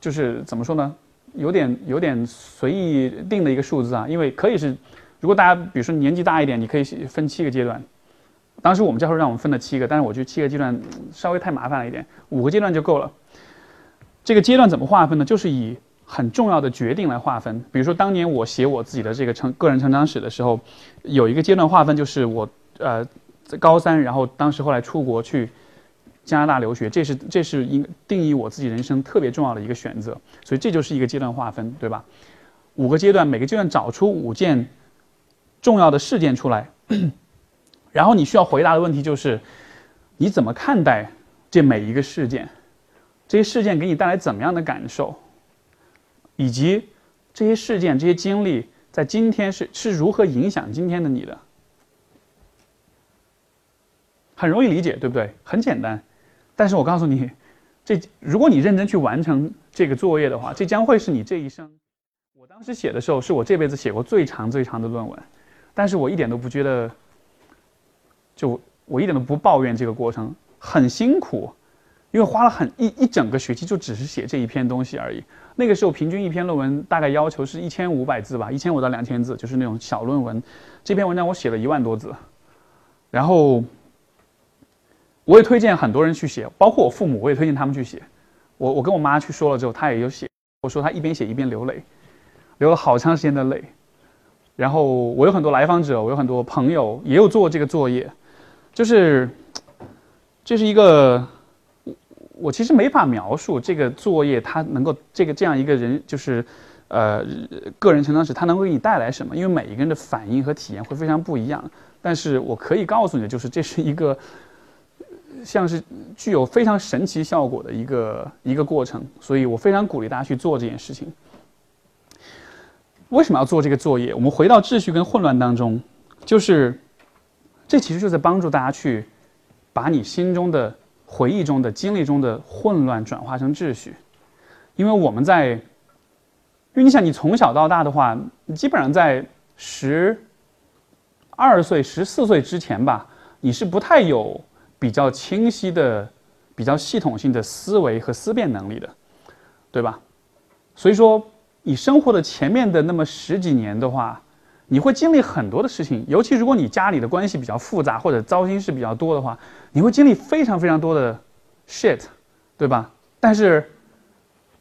S1: 就是怎么说呢，有点有点随意定的一个数字啊。因为可以是，如果大家比如说年纪大一点，你可以分七个阶段。当时我们教授让我们分了七个，但是我觉得七个阶段稍微太麻烦了一点，五个阶段就够了。这个阶段怎么划分呢？就是以很重要的决定来划分。比如说，当年我写我自己的这个成个人成长史的时候，有一个阶段划分，就是我呃在高三，然后当时后来出国去加拿大留学，这是这是应定义我自己人生特别重要的一个选择。所以这就是一个阶段划分，对吧？五个阶段，每个阶段找出五件重要的事件出来，然后你需要回答的问题就是：你怎么看待这每一个事件？这些事件给你带来怎么样的感受，以及这些事件、这些经历在今天是是如何影响今天的你的？很容易理解，对不对？很简单。但是我告诉你，这如果你认真去完成这个作业的话，这将会是你这一生。我当时写的时候，是我这辈子写过最长最长的论文，但是我一点都不觉得，就我一点都不抱怨这个过程，很辛苦。因为花了很一一整个学期，就只是写这一篇东西而已。那个时候平均一篇论文大概要求是一千五百字吧，一千五到两千字，就是那种小论文。这篇文章我写了一万多字，然后我也推荐很多人去写，包括我父母，我也推荐他们去写。我我跟我妈去说了之后，她也有写。我说她一边写一边流泪，流了好长时间的泪。然后我有很多来访者，我有很多朋友也有做这个作业，就是这是一个。我我其实没法描述这个作业，它能够这个这样一个人就是，呃，个人成长史，它能够给你带来什么？因为每一个人的反应和体验会非常不一样。但是我可以告诉你的就是，这是一个像是具有非常神奇效果的一个一个过程。所以我非常鼓励大家去做这件事情。为什么要做这个作业？我们回到秩序跟混乱当中，就是这其实就在帮助大家去把你心中的。回忆中的经历中的混乱转化成秩序，因为我们在，因为你想，你从小到大的话，你基本上在十二岁、十四岁之前吧，你是不太有比较清晰的、比较系统性的思维和思辨能力的，对吧？所以说，你生活的前面的那么十几年的话。你会经历很多的事情，尤其如果你家里的关系比较复杂或者糟心事比较多的话，你会经历非常非常多的 shit，对吧？但是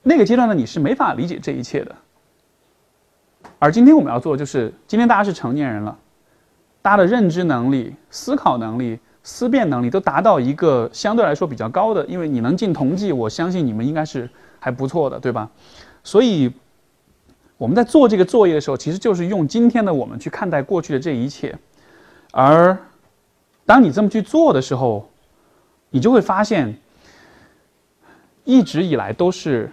S1: 那个阶段的你是没法理解这一切的。而今天我们要做的就是，今天大家是成年人了，大家的认知能力、思考能力、思辨能力都达到一个相对来说比较高的，因为你能进同济，我相信你们应该是还不错的，对吧？所以。我们在做这个作业的时候，其实就是用今天的我们去看待过去的这一切，而当你这么去做的时候，你就会发现，一直以来都是，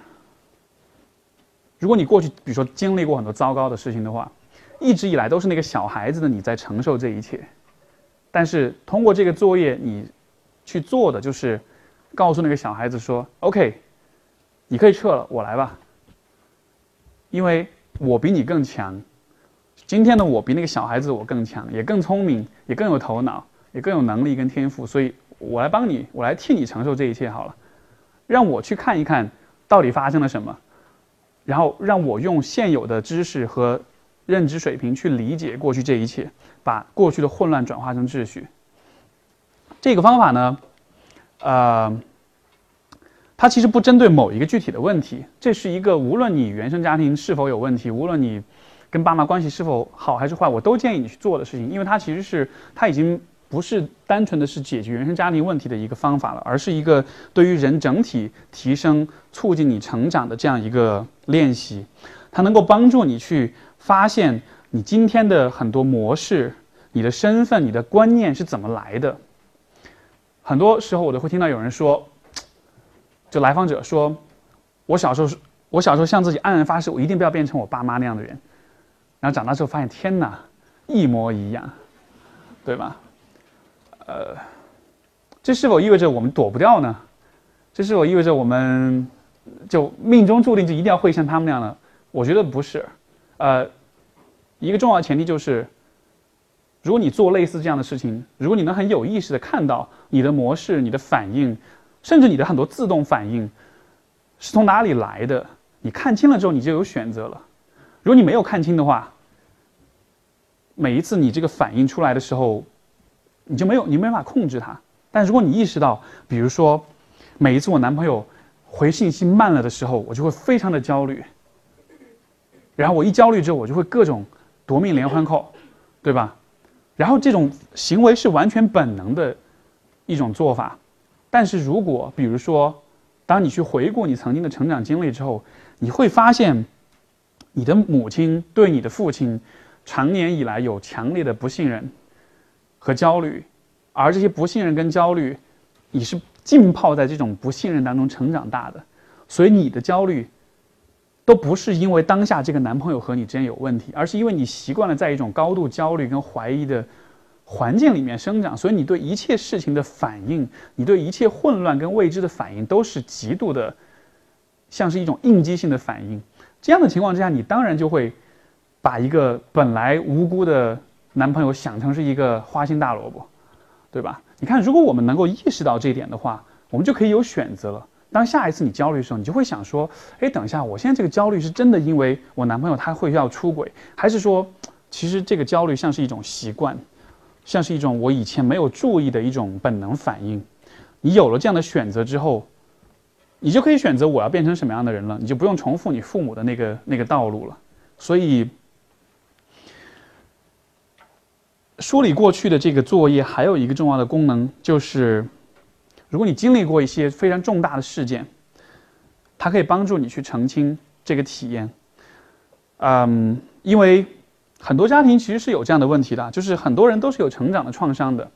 S1: 如果你过去比如说经历过很多糟糕的事情的话，一直以来都是那个小孩子的你在承受这一切，但是通过这个作业，你去做的就是告诉那个小孩子说：“OK，你可以撤了，我来吧，因为我比你更强。今天的我比那个小孩子我更强，也更聪明，也更有头脑，也更有能力跟天赋，所以我来帮你，我来替你承受这一切好了，让我去看一看到底发生了什么，然后让我用现有的知识和。”认知水平去理解过去这一切，把过去的混乱转化成秩序。这个方法呢，呃，它其实不针对某一个具体的问题，这是一个无论你原生家庭是否有问题，无论你跟爸妈关系是否好还是坏，我都建议你去做的事情，因为它其实是它已经不是单纯的是解决原生家庭问题的一个方法了，而是一个对于人整体提升、促进你成长的这样一个练习，它能够帮助你去。发现你今天的很多模式、你的身份、你的观念是怎么来的？很多时候我都会听到有人说，就来访者说，我小时候是，我小时候向自己暗暗发誓，我一定不要变成我爸妈那样的人。然后长大之后发现，天哪，一模一样，对吧？呃，这是否意味着我们躲不掉呢？这是否意味着我们就命中注定就一定要会像他们那样呢？我觉得不是。呃，一个重要前提就是，如果你做类似这样的事情，如果你能很有意识的看到你的模式、你的反应，甚至你的很多自动反应是从哪里来的，你看清了之后，你就有选择了。如果你没有看清的话，每一次你这个反应出来的时候，你就没有，你没法控制它。但如果你意识到，比如说，每一次我男朋友回信息慢了的时候，我就会非常的焦虑。然后我一焦虑之后，我就会各种夺命连环扣，对吧？然后这种行为是完全本能的一种做法。但是如果比如说，当你去回顾你曾经的成长经历之后，你会发现，你的母亲对你的父亲长年以来有强烈的不信任和焦虑，而这些不信任跟焦虑，你是浸泡在这种不信任当中成长大的，所以你的焦虑。都不是因为当下这个男朋友和你之间有问题，而是因为你习惯了在一种高度焦虑跟怀疑的环境里面生长，所以你对一切事情的反应，你对一切混乱跟未知的反应都是极度的，像是一种应激性的反应。这样的情况之下，你当然就会把一个本来无辜的男朋友想成是一个花心大萝卜，对吧？你看，如果我们能够意识到这一点的话，我们就可以有选择了。当下一次你焦虑的时候，你就会想说：“哎，等一下，我现在这个焦虑是真的，因为我男朋友他会要出轨，还是说，其实这个焦虑像是一种习惯，像是一种我以前没有注意的一种本能反应。你有了这样的选择之后，你就可以选择我要变成什么样的人了，你就不用重复你父母的那个那个道路了。所以，梳理过去的这个作业还有一个重要的功能就是。如果你经历过一些非常重大的事件，它可以帮助你去澄清这个体验。嗯，因为很多家庭其实是有这样的问题的，就是很多人都是有成长的创伤的。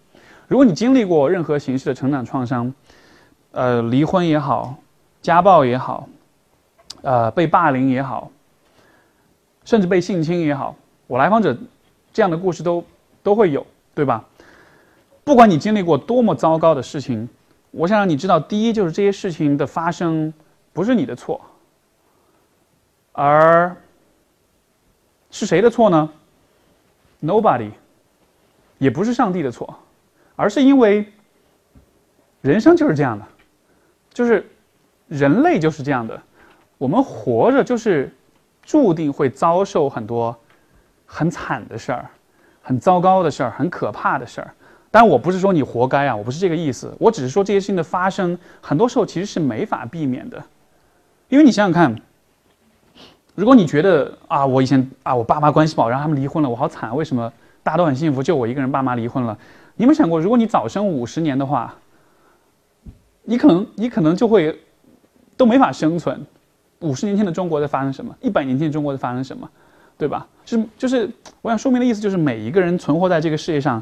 S1: 如果你经历过任何形式的成长创伤，呃，离婚也好，家暴也好，呃，被霸凌也好，甚至被性侵也好，我来访者这样的故事都都会有，对吧？不管你经历过多么糟糕的事情。我想让你知道，第一就是这些事情的发生不是你的错，而是谁的错呢？Nobody，也不是上帝的错，而是因为人生就是这样的，就是人类就是这样的，我们活着就是注定会遭受很多很惨的事儿、很糟糕的事儿、很可怕的事儿。但我不是说你活该啊，我不是这个意思。我只是说这些事情的发生，很多时候其实是没法避免的。因为你想想看，如果你觉得啊，我以前啊，我爸妈关系不好，让他们离婚了，我好惨，为什么大家都很幸福，就我一个人爸妈离婚了？你有没有想过，如果你早生五十年的话，你可能你可能就会都没法生存。五十年前的中国在发生什么？一百年前的中国在发生什么？对吧？就是就是我想说明的意思，就是每一个人存活在这个世界上。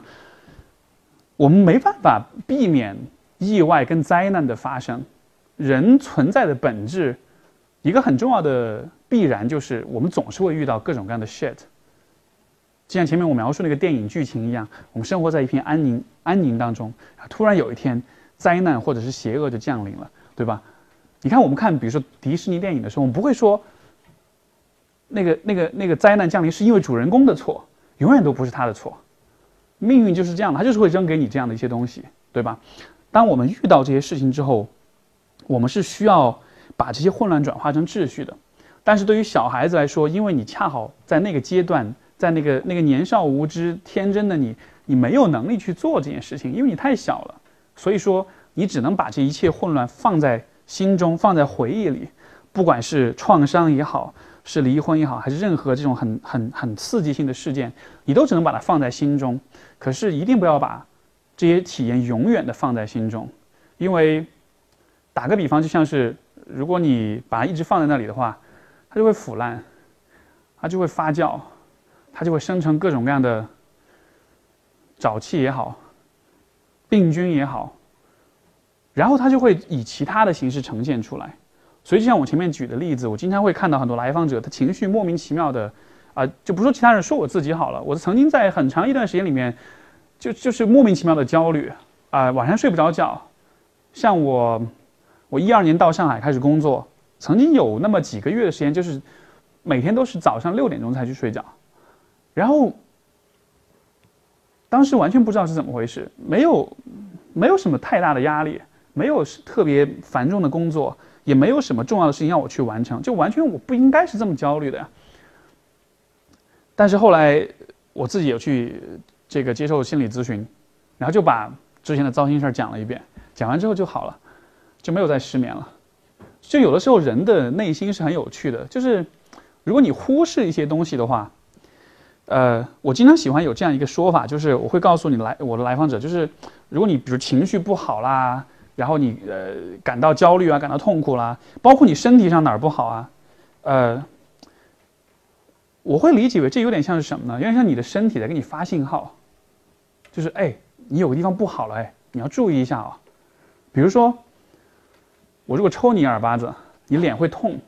S1: 我们没办法避免意外跟灾难的发生，人存在的本质，一个很重要的必然就是我们总是会遇到各种各样的 shit，就像前面我描述那个电影剧情一样，我们生活在一片安宁安宁当中，突然有一天灾难或者是邪恶就降临了，对吧？你看我们看，比如说迪士尼电影的时候，我们不会说那个那个那个灾难降临是因为主人公的错，永远都不是他的错。命运就是这样的，他就是会扔给你这样的一些东西，对吧？当我们遇到这些事情之后，我们是需要把这些混乱转化成秩序的。但是对于小孩子来说，因为你恰好在那个阶段。在那个那个年少无知、天真的你，你没有能力去做这件事情，因为你太小了。所以说，你只能把这一切混乱放在心中，放在回忆里。不管是创伤也好，是离婚也好，还是任何这种很很很刺激性的事件，你都只能把它放在心中。可是一定不要把这些体验永远的放在心中，因为打个比方，就像是如果你把它一直放在那里的话，它就会腐烂，它就会发酵。它就会生成各种各样的沼气也好，病菌也好，然后它就会以其他的形式呈现出来。所以就像我前面举的例子，我经常会看到很多来访者，他情绪莫名其妙的，啊，就不说其他人，说我自己好了。我曾经在很长一段时间里面，就就是莫名其妙的焦虑，啊，晚上睡不着觉。像我，我一二年到上海开始工作，曾经有那么几个月的时间，就是每天都是早上六点钟才去睡觉。然后，当时完全不知道是怎么回事，没有，没有什么太大的压力，没有特别繁重的工作，也没有什么重要的事情要我去完成，就完全我不应该是这么焦虑的呀。但是后来我自己有去这个接受心理咨询，然后就把之前的糟心事儿讲了一遍，讲完之后就好了，就没有再失眠了。就有的时候人的内心是很有趣的，就是如果你忽视一些东西的话。呃，我经常喜欢有这样一个说法，就是我会告诉你来我的来访者，就是如果你比如情绪不好啦，然后你呃感到焦虑啊，感到痛苦啦，包括你身体上哪儿不好啊，呃，我会理解为这有点像是什么呢？有点像你的身体在给你发信号，就是哎，你有个地方不好了，哎，你要注意一下啊。比如说，我如果抽你耳巴子，你脸会痛，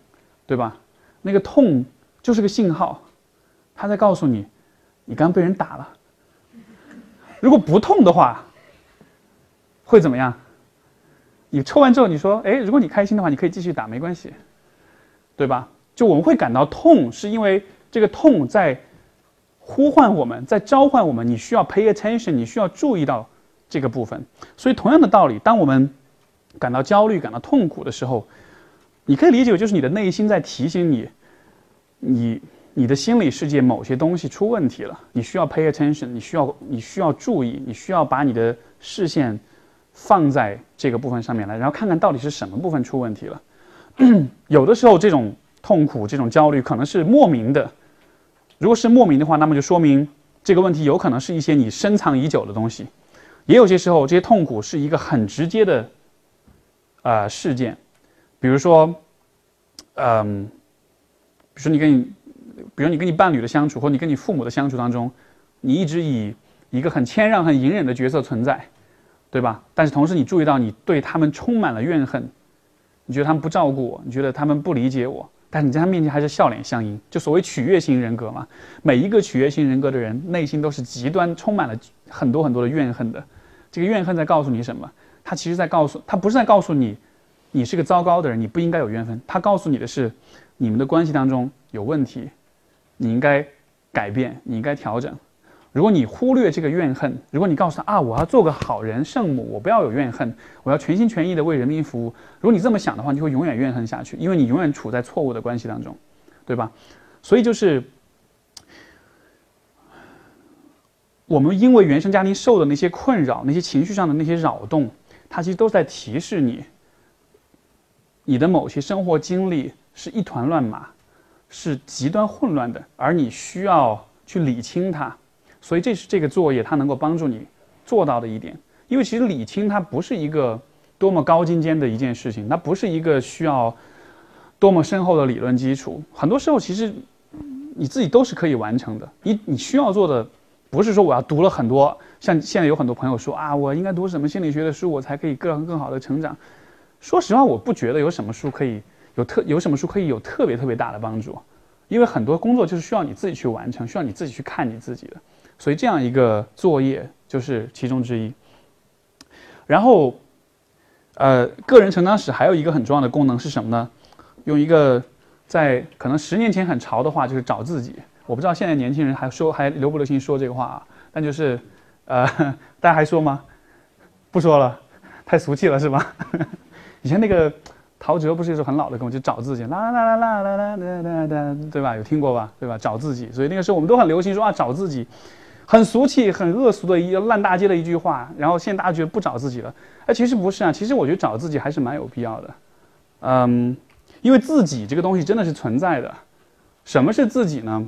S1: 对吧？那个痛就是个信号。他在告诉你，你刚被人打了。如果不痛的话，会怎么样？你抽完之后，你说：“哎，如果你开心的话，你可以继续打，没关系，对吧？”就我们会感到痛，是因为这个痛在呼唤我们，在召唤我们。你需要 pay attention，你需要注意到这个部分。所以，同样的道理，当我们感到焦虑、感到痛苦的时候，你可以理解为就是你的内心在提醒你，你。你的心理世界某些东西出问题了，你需要 pay attention，你需要你需要注意，你需要把你的视线放在这个部分上面来，然后看看到底是什么部分出问题了。有的时候这种痛苦、这种焦虑可能是莫名的，如果是莫名的话，那么就说明这个问题有可能是一些你深藏已久的东西。也有些时候，这些痛苦是一个很直接的呃事件，比如说，嗯，比如说你跟你。比如你跟你伴侣的相处，或你跟你父母的相处当中，你一直以一个很谦让、很隐忍的角色存在，对吧？但是同时你注意到你对他们充满了怨恨，你觉得他们不照顾我，你觉得他们不理解我，但你在他面前还是笑脸相迎。就所谓取悦型人格嘛，每一个取悦型人格的人内心都是极端充满了很多很多的怨恨的。这个怨恨在告诉你什么？他其实在告诉他不是在告诉你，你是个糟糕的人，你不应该有怨恨。他告诉你的是，你们的关系当中有问题。你应该改变，你应该调整。如果你忽略这个怨恨，如果你告诉他啊，我要做个好人、圣母，我不要有怨恨，我要全心全意的为人民服务。如果你这么想的话，你会永远怨恨下去，因为你永远处在错误的关系当中，对吧？所以就是我们因为原生家庭受的那些困扰、那些情绪上的那些扰动，它其实都在提示你，你的某些生活经历是一团乱麻。是极端混乱的，而你需要去理清它，所以这是这个作业它能够帮助你做到的一点。因为其实理清它不是一个多么高精尖的一件事情，它不是一个需要多么深厚的理论基础。很多时候其实你自己都是可以完成的。你你需要做的不是说我要读了很多，像现在有很多朋友说啊，我应该读什么心理学的书，我才可以更更好的成长。说实话，我不觉得有什么书可以。有特有什么书可以有特别特别大的帮助？因为很多工作就是需要你自己去完成，需要你自己去看你自己的，所以这样一个作业就是其中之一。然后，呃，个人成长史还有一个很重要的功能是什么呢？用一个在可能十年前很潮的话，就是找自己。我不知道现在年轻人还说还流不流行说这个话啊？但就是，呃，大家还说吗？不说了，太俗气了是吧？以前那个。陶喆不是一首很老的歌，就找自己，啦啦啦啦啦啦啦啦啦，对吧？有听过吧？对吧？找自己，所以那个时候我们都很流行说啊，找自己，很俗气、很恶俗的一烂大街的一句话。然后现在大家觉得不找自己了，哎，其实不是啊，其实我觉得找自己还是蛮有必要的，嗯，因为自己这个东西真的是存在的。什么是自己呢？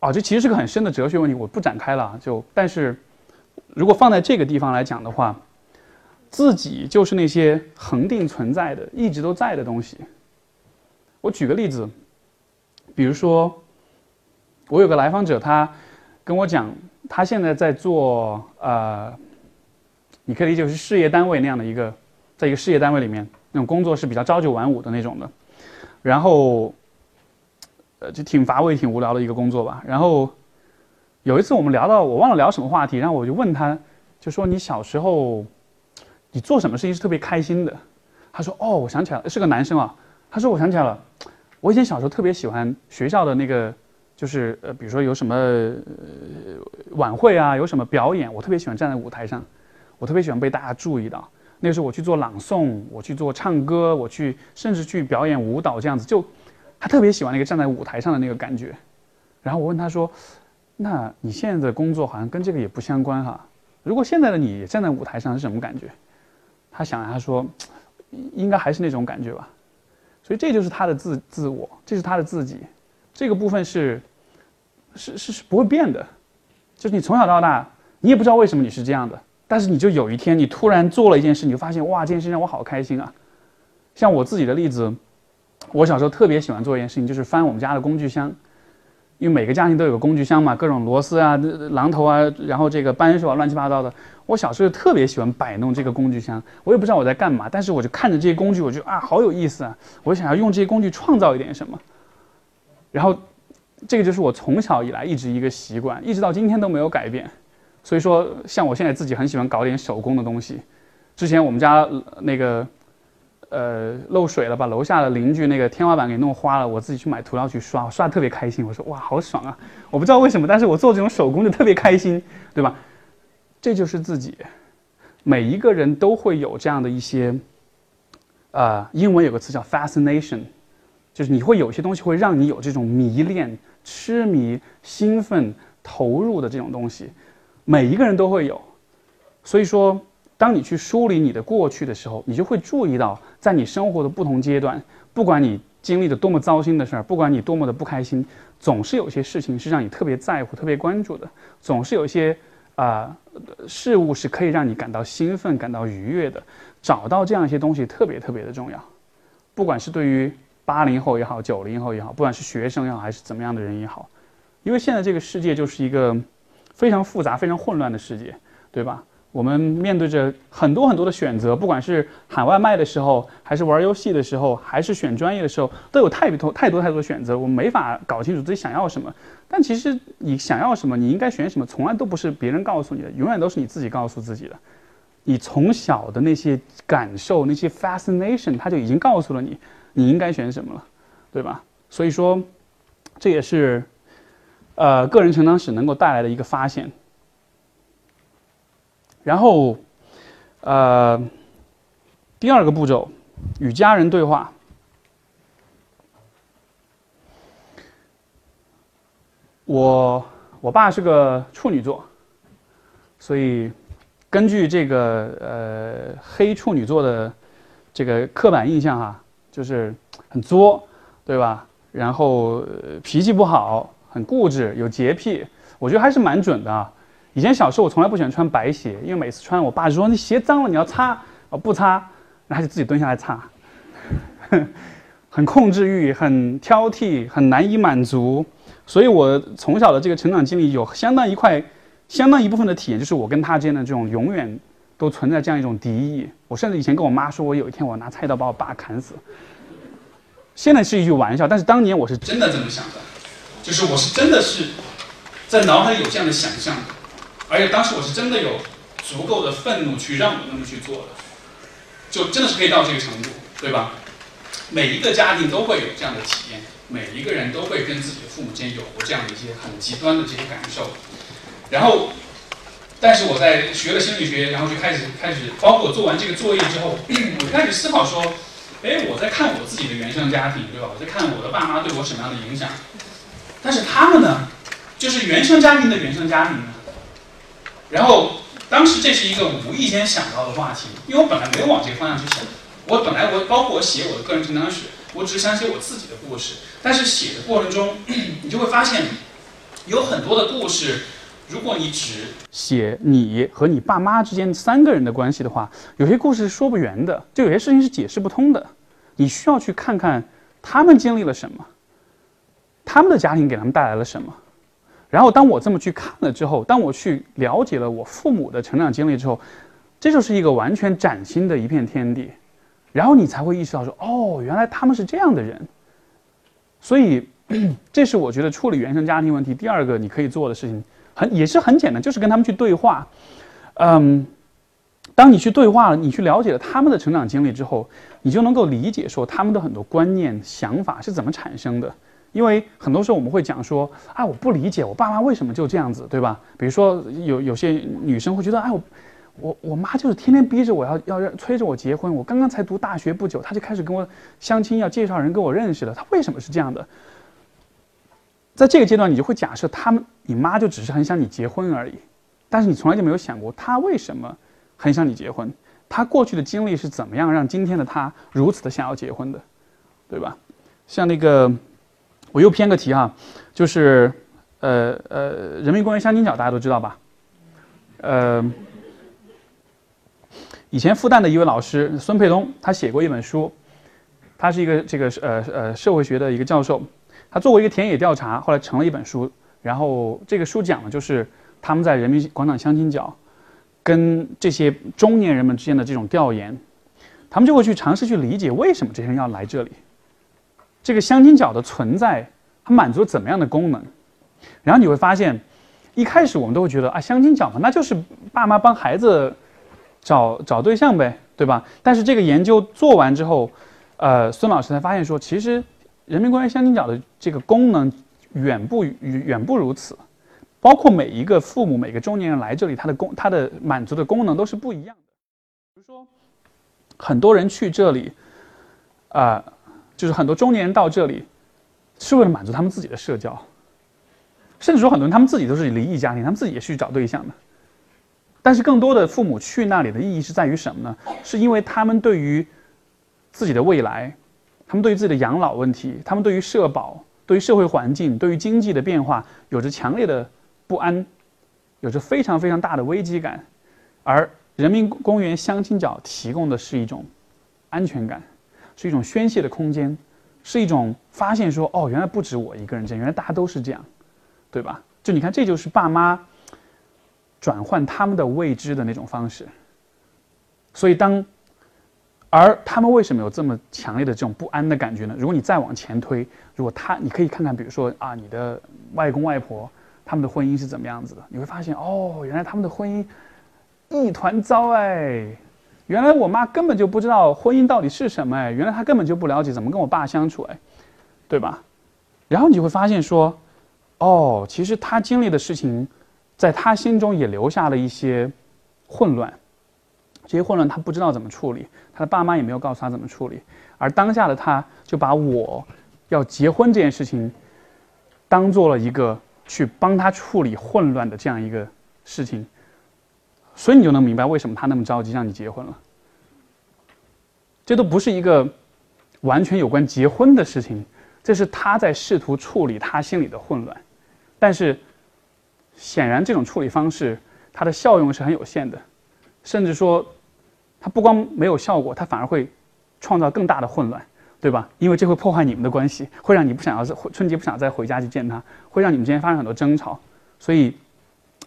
S1: 哦，这其实是个很深的哲学问题，我不展开了。就但是，如果放在这个地方来讲的话。自己就是那些恒定存在的、一直都在的东西。我举个例子，比如说，我有个来访者，他跟我讲，他现在在做呃，你可以理解是事业单位那样的一个，在一个事业单位里面，那种工作是比较朝九晚五的那种的，然后，呃，就挺乏味、挺无聊的一个工作吧。然后有一次我们聊到，我忘了聊什么话题，然后我就问他，就说你小时候。你做什么事情是特别开心的？他说：“哦，我想起来了，是个男生啊。”他说：“我想起来了，我以前小时候特别喜欢学校的那个，就是呃，比如说有什么晚会啊，有什么表演，我特别喜欢站在舞台上，我特别喜欢被大家注意到。那个时候我去做朗诵，我去做唱歌，我去甚至去表演舞蹈这样子，就他特别喜欢那个站在舞台上的那个感觉。然后我问他说：‘那你现在的工作好像跟这个也不相关哈？如果现在的你站在舞台上是什么感觉？’”他想，他说，应该还是那种感觉吧，所以这就是他的自自我，这是他的自己，这个部分是，是是是不会变的，就是你从小到大，你也不知道为什么你是这样的，但是你就有一天你突然做了一件事，你就发现哇，这件事让我好开心啊。像我自己的例子，我小时候特别喜欢做一件事情，就是翻我们家的工具箱。因为每个家庭都有个工具箱嘛，各种螺丝啊、榔头啊，然后这个扳手啊，乱七八糟的。我小时候特别喜欢摆弄这个工具箱，我也不知道我在干嘛，但是我就看着这些工具，我就啊，好有意思啊！我想要用这些工具创造一点什么。然后，这个就是我从小以来一直一个习惯，一直到今天都没有改变。所以说，像我现在自己很喜欢搞点手工的东西。之前我们家那个。呃，漏水了，把楼下的邻居那个天花板给弄花了，我自己去买涂料去刷，刷的特别开心。我说哇，好爽啊！我不知道为什么，但是我做这种手工就特别开心，对吧？这就是自己。每一个人都会有这样的一些，啊，英文有个词叫 fascination，就是你会有些东西会让你有这种迷恋、痴迷、兴奋、投入的这种东西，每一个人都会有。所以说。当你去梳理你的过去的时候，你就会注意到，在你生活的不同阶段，不管你经历的多么糟心的事儿，不管你多么的不开心，总是有些事情是让你特别在乎、特别关注的，总是有一些啊事物是可以让你感到兴奋、感到愉悦的。找到这样一些东西特别特别的重要，不管是对于八零后也好、九零后也好，不管是学生也好还是怎么样的人也好，因为现在这个世界就是一个非常复杂、非常混乱的世界，对吧？我们面对着很多很多的选择，不管是喊外卖的时候，还是玩游戏的时候，还是选专业的时候，都有太多太多太多的选择。我们没法搞清楚自己想要什么。但其实你想要什么，你应该选什么，从来都不是别人告诉你的，永远都是你自己告诉自己的。你从小的那些感受，那些 fascination，它就已经告诉了你，你应该选什么了，对吧？所以说，这也是，呃，个人成长史能够带来的一个发现。然后，呃，第二个步骤，与家人对话。我我爸是个处女座，所以根据这个呃黑处女座的这个刻板印象哈，就是很作，对吧？然后脾气不好，很固执，有洁癖，我觉得还是蛮准的。以前小时候我从来不喜欢穿白鞋，因为每次穿，我爸就说你鞋脏了，你要擦，我不擦，然后就自己蹲下来擦，很控制欲，很挑剔，很难以满足，所以我从小的这个成长经历有相当一块，相当一部分的体验，就是我跟他之间的这种永远都存在这样一种敌意。我甚至以前跟我妈说，我有一天我要拿菜刀把我爸砍死，现在是一句玩笑，但是当年我是真的这么想的，就是我是真的是在脑海里有这样的想象，而且当时我是真的有足够的愤怒去让我那么去做的，就真的是可以到这个程度，对吧？每一个家庭都会有这样的体验，每一个人都会跟自己的父母之间有过这样的一些很极端的这些感受，然后。但是我在学了心理学，然后就开始开始，包括做完这个作业之后，我就开始思考说，哎，我在看我自己的原生家庭，对吧？我在看我的爸妈对我什么样的影响。但是他们呢，就是原生家庭的原生家庭呢。然后当时这是一个无意间想到的话题，因为我本来没有往这个方向去想。我本来我包括我写我的个人成长史，我只是想写我自己的故事。但是写的过程中，你就会发现，有很多的故事。如果你只写你和你爸妈之间三个人的关系的话，有些故事是说不圆的，就有些事情是解释不通的。你需要去看看他们经历了什么，他们的家庭给他们带来了什么。然后当我这么去看了之后，当我去了解了我父母的成长经历之后，这就是一个完全崭新的一片天地。然后你才会意识到说，哦，原来他们是这样的人。所以，这是我觉得处理原生家庭问题第二个你可以做的事情。很也是很简单，就是跟他们去对话，嗯，当你去对话了，你去了解了他们的成长经历之后，你就能够理解说他们的很多观念、想法是怎么产生的。因为很多时候我们会讲说，啊，我不理解我爸妈为什么就这样子，对吧？比如说有有些女生会觉得，哎，我我我妈就是天天逼着我要要催着我结婚，我刚刚才读大学不久，她就开始跟我相亲，要介绍人跟我认识了，她为什么是这样的？在这个阶段，你就会假设他们，你妈就只是很想你结婚而已，但是你从来就没有想过她为什么很想你结婚，她过去的经历是怎么样让今天的她如此的想要结婚的，对吧？像那个，我又偏个题哈，就是呃呃，人民公园相亲角大家都知道吧？呃，以前复旦的一位老师孙沛东，他写过一本书，他是一个这个呃呃社会学的一个教授。他做过一个田野调查，后来成了一本书。然后这个书讲的就是他们在人民广场相亲角，跟这些中年人们之间的这种调研，他们就会去尝试去理解为什么这些人要来这里，这个相亲角的存在，它满足怎么样的功能？然后你会发现，一开始我们都会觉得啊，相亲角嘛，那就是爸妈帮孩子找找对象呗，对吧？但是这个研究做完之后，呃，孙老师才发现说，其实。人民公园相亲角的这个功能远不远不如此，包括每一个父母、每个中年人来这里，他的功、他的满足的功能都是不一样的。比如说，很多人去这里，啊，就是很多中年人到这里，是为了满足他们自己的社交，甚至说很多人他们自己都是离异家庭，他们自己也去找对象的。但是更多的父母去那里的意义是在于什么呢？是因为他们对于自己的未来。他们对于自己的养老问题，他们对于社保、对于社会环境、对于经济的变化，有着强烈的不安，有着非常非常大的危机感，而人民公园相亲角提供的是一种安全感，是一种宣泄的空间，是一种发现说哦，原来不止我一个人这样，原来大家都是这样，对吧？就你看，这就是爸妈转换他们的未知的那种方式。所以当。而他们为什么有这么强烈的这种不安的感觉呢？如果你再往前推，如果他，你可以看看，比如说啊，你的外公外婆他们的婚姻是怎么样子的？你会发现，哦，原来他们的婚姻一团糟哎！原来我妈根本就不知道婚姻到底是什么哎！原来她根本就不了解怎么跟我爸相处哎，对吧？然后你会发现说，哦，其实他经历的事情，在他心中也留下了一些混乱。这些混乱他不知道怎么处理，他的爸妈也没有告诉他怎么处理，而当下的他就把我要结婚这件事情当做了一个去帮他处理混乱的这样一个事情，所以你就能明白为什么他那么着急让你结婚了。这都不是一个完全有关结婚的事情，这是他在试图处理他心里的混乱，但是显然这种处理方式它的效用是很有限的，甚至说。它不光没有效果，它反而会创造更大的混乱，对吧？因为这会破坏你们的关系，会让你不想要在春节不想再回家去见他，会让你们之间发生很多争吵。所以，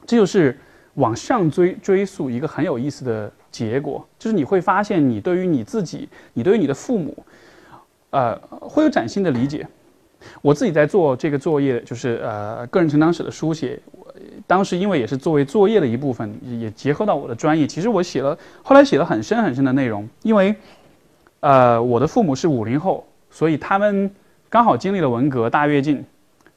S1: 这就是往上追追溯一个很有意思的结果，就是你会发现，你对于你自己，你对于你的父母，呃，会有崭新的理解。我自己在做这个作业，就是呃个人成长史的书写。当时因为也是作为作业的一部分，也结合到我的专业。其实我写了，后来写了很深很深的内容。因为，呃，我的父母是五零后，所以他们刚好经历了文革、大跃进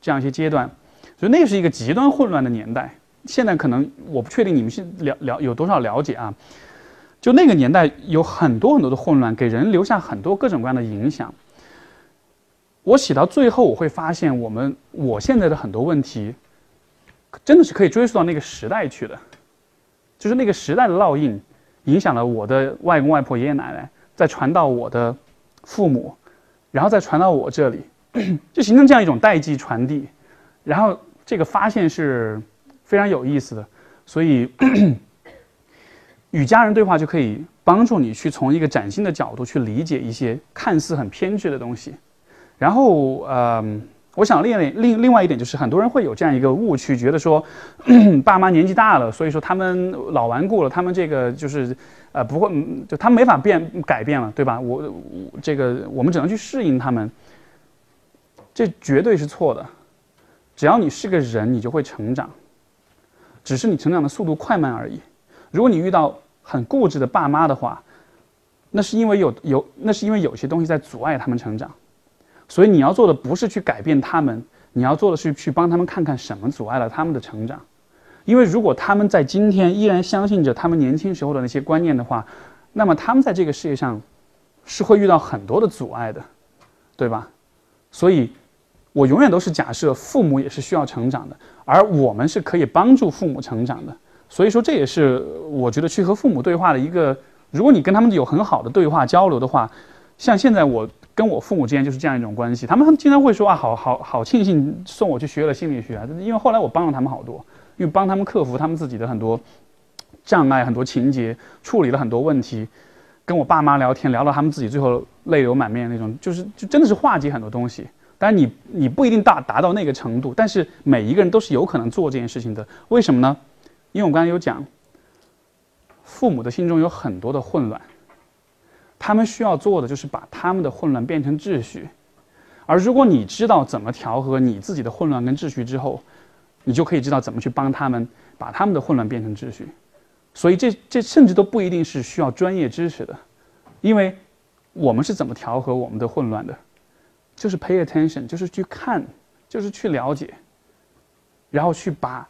S1: 这样一些阶段，所以那是一个极端混乱的年代。现在可能我不确定你们是了了有多少了解啊？就那个年代有很多很多的混乱，给人留下很多各种各样的影响。我写到最后，我会发现我们我现在的很多问题，真的是可以追溯到那个时代去的，就是那个时代的烙印，影响了我的外公外婆、爷爷奶奶，再传到我的父母，然后再传到我这里，就形成这样一种代际传递。然后这个发现是非常有意思的，所以 与家人对话就可以帮助你去从一个崭新的角度去理解一些看似很偏执的东西。然后，呃，我想另另另外一点就是，很多人会有这样一个误区，觉得说，爸妈年纪大了，所以说他们老顽固了，他们这个就是，呃，不会，就他们没法变改变了，对吧？我这个我们只能去适应他们，这绝对是错的。只要你是个人，你就会成长，只是你成长的速度快慢而已。如果你遇到很固执的爸妈的话，那是因为有有那是因为有些东西在阻碍他们成长。所以你要做的不是去改变他们，你要做的是去帮他们看看什么阻碍了他们的成长。因为如果他们在今天依然相信着他们年轻时候的那些观念的话，那么他们在这个世界上是会遇到很多的阻碍的，对吧？所以，我永远都是假设父母也是需要成长的，而我们是可以帮助父母成长的。所以说，这也是我觉得去和父母对话的一个，如果你跟他们有很好的对话交流的话，像现在我。跟我父母之间就是这样一种关系，他们经常会说啊，好好好庆幸送我去学了心理学，因为后来我帮了他们好多，因为帮他们克服他们自己的很多障碍、很多情节，处理了很多问题。跟我爸妈聊天，聊到他们自己最后泪流满面那种，就是就真的是化解很多东西。当然你你不一定达达到那个程度，但是每一个人都是有可能做这件事情的。为什么呢？因为我刚才有讲，父母的心中有很多的混乱。他们需要做的就是把他们的混乱变成秩序，而如果你知道怎么调和你自己的混乱跟秩序之后，你就可以知道怎么去帮他们把他们的混乱变成秩序。所以这这甚至都不一定是需要专业知识的，因为我们是怎么调和我们的混乱的，就是 pay attention，就是去看，就是去了解，然后去把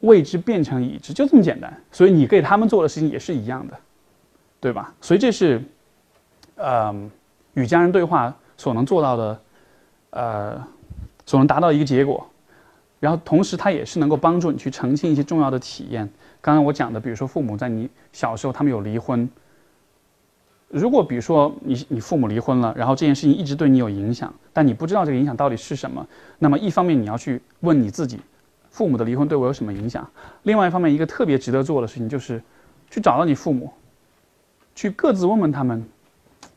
S1: 未知变成已知，就这么简单。所以你给他们做的事情也是一样的，对吧？所以这是。嗯，与家人对话所能做到的，呃，所能达到一个结果，然后同时它也是能够帮助你去澄清一些重要的体验。刚刚我讲的，比如说父母在你小时候他们有离婚，如果比如说你你父母离婚了，然后这件事情一直对你有影响，但你不知道这个影响到底是什么，那么一方面你要去问你自己，父母的离婚对我有什么影响？另外一方面，一个特别值得做的事情就是去找到你父母，去各自问问他们。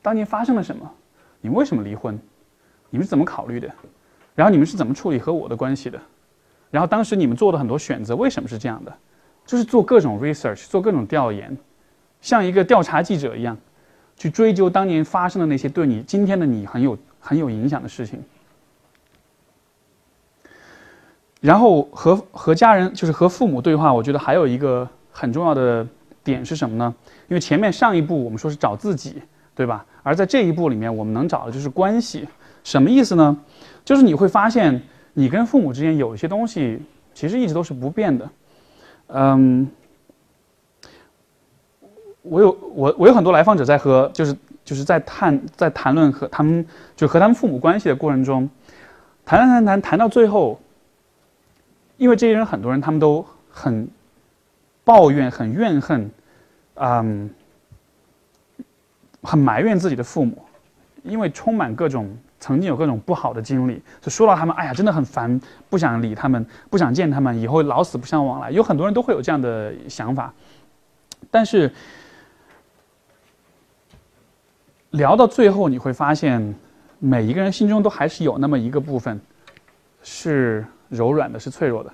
S1: 当年发生了什么？你们为什么离婚？你们是怎么考虑的？然后你们是怎么处理和我的关系的？然后当时你们做的很多选择为什么是这样的？就是做各种 research，做各种调研，像一个调查记者一样，去追究当年发生的那些对你今天的你很有很有影响的事情。然后和和家人，就是和父母对话，我觉得还有一个很重要的点是什么呢？因为前面上一步我们说是找自己。对吧？而在这一步里面，我们能找的就是关系。什么意思呢？就是你会发现，你跟父母之间有一些东西，其实一直都是不变的。嗯，我有我我有很多来访者在和就是就是在谈在谈论和他们就和他们父母关系的过程中，谈谈谈谈谈到最后，因为这些人很多人他们都很抱怨、很怨恨，嗯。很埋怨自己的父母，因为充满各种曾经有各种不好的经历，就说到他们，哎呀，真的很烦，不想理他们，不想见他们，以后老死不相往来。有很多人都会有这样的想法，但是聊到最后，你会发现，每一个人心中都还是有那么一个部分是柔软的，是脆弱的。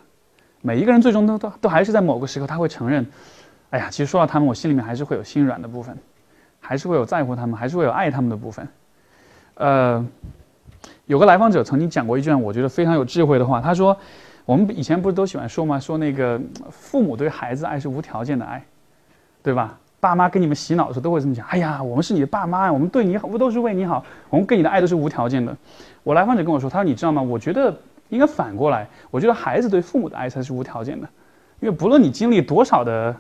S1: 每一个人最终都都都还是在某个时刻，他会承认，哎呀，其实说到他们，我心里面还是会有心软的部分。还是会有在乎他们，还是会有爱他们的部分。呃，有个来访者曾经讲过一句我觉得非常有智慧的话，他说：“我们以前不是都喜欢说吗？说那个父母对孩子爱是无条件的爱，对吧？爸妈给你们洗脑的时候都会这么讲。哎呀，我们是你的爸妈呀，我们对你好，不都是为你好？我们给你的爱都是无条件的。我来访者跟我说，他说你知道吗？我觉得应该反过来，我觉得孩子对父母的爱才是无条件的，因为不论你经历多少的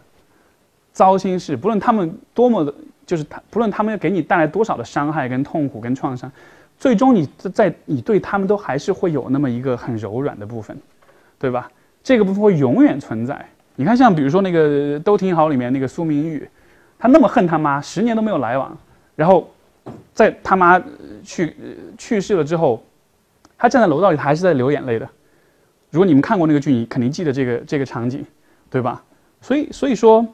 S1: 糟心事，不论他们多么的。”就是他，不论他们给你带来多少的伤害、跟痛苦、跟创伤，最终你在你对他们都还是会有那么一个很柔软的部分，对吧？这个部分会永远存在。你看，像比如说那个《都挺好》里面那个苏明玉，他那么恨他妈，十年都没有来往，然后在他妈去去世了之后，他站在楼道里，他还是在流眼泪的。如果你们看过那个剧，你肯定记得这个这个场景，对吧？所以，所以说。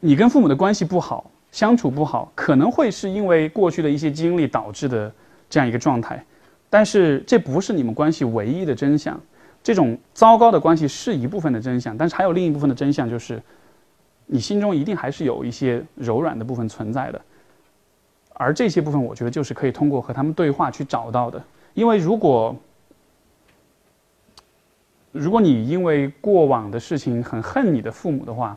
S1: 你跟父母的关系不好，相处不好，可能会是因为过去的一些经历导致的这样一个状态，但是这不是你们关系唯一的真相。这种糟糕的关系是一部分的真相，但是还有另一部分的真相，就是你心中一定还是有一些柔软的部分存在的，而这些部分，我觉得就是可以通过和他们对话去找到的。因为如果如果你因为过往的事情很恨你的父母的话，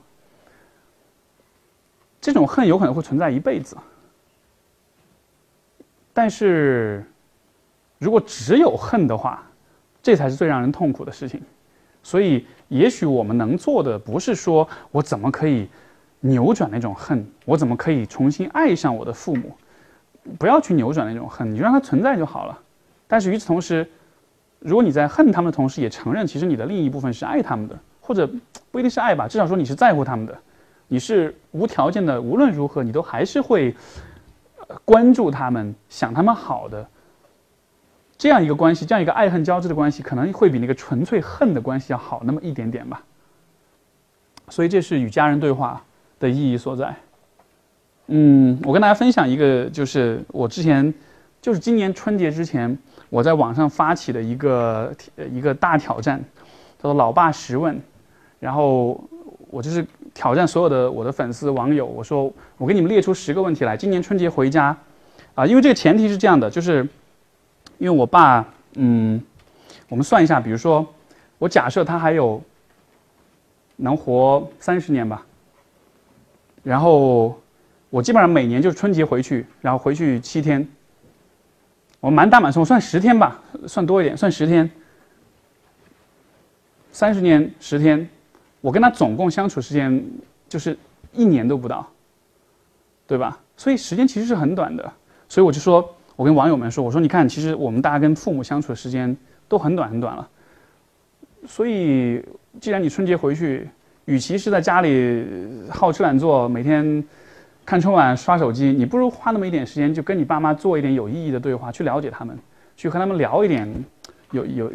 S1: 这种恨有可能会存在一辈子，但是，如果只有恨的话，这才是最让人痛苦的事情。所以，也许我们能做的不是说我怎么可以扭转那种恨，我怎么可以重新爱上我的父母，不要去扭转那种恨，你就让它存在就好了。但是与此同时，如果你在恨他们的同时，也承认其实你的另一部分是爱他们的，或者不一定是爱吧，至少说你是在乎他们的。你是无条件的，无论如何，你都还是会关注他们，想他们好的。这样一个关系，这样一个爱恨交织的关系，可能会比那个纯粹恨的关系要好那么一点点吧。所以，这是与家人对话的意义所在。嗯，我跟大家分享一个，就是我之前，就是今年春节之前，我在网上发起的一个一个大挑战，叫做“老爸十问”，然后我就是。挑战所有的我的粉丝网友，我说我给你们列出十个问题来。今年春节回家，啊，因为这个前提是这样的，就是因为我爸，嗯，我们算一下，比如说我假设他还有能活三十年吧，然后我基本上每年就是春节回去，然后回去七天，我满打满算我算十天吧，算多一点，算十天，三十年十天。我跟他总共相处时间就是一年都不到，对吧？所以时间其实是很短的。所以我就说，我跟网友们说，我说你看，其实我们大家跟父母相处的时间都很短很短了。所以，既然你春节回去，与其是在家里好吃懒做，每天看春晚刷手机，你不如花那么一点时间，就跟你爸妈做一点有意义的对话，去了解他们，去和他们聊一点。有有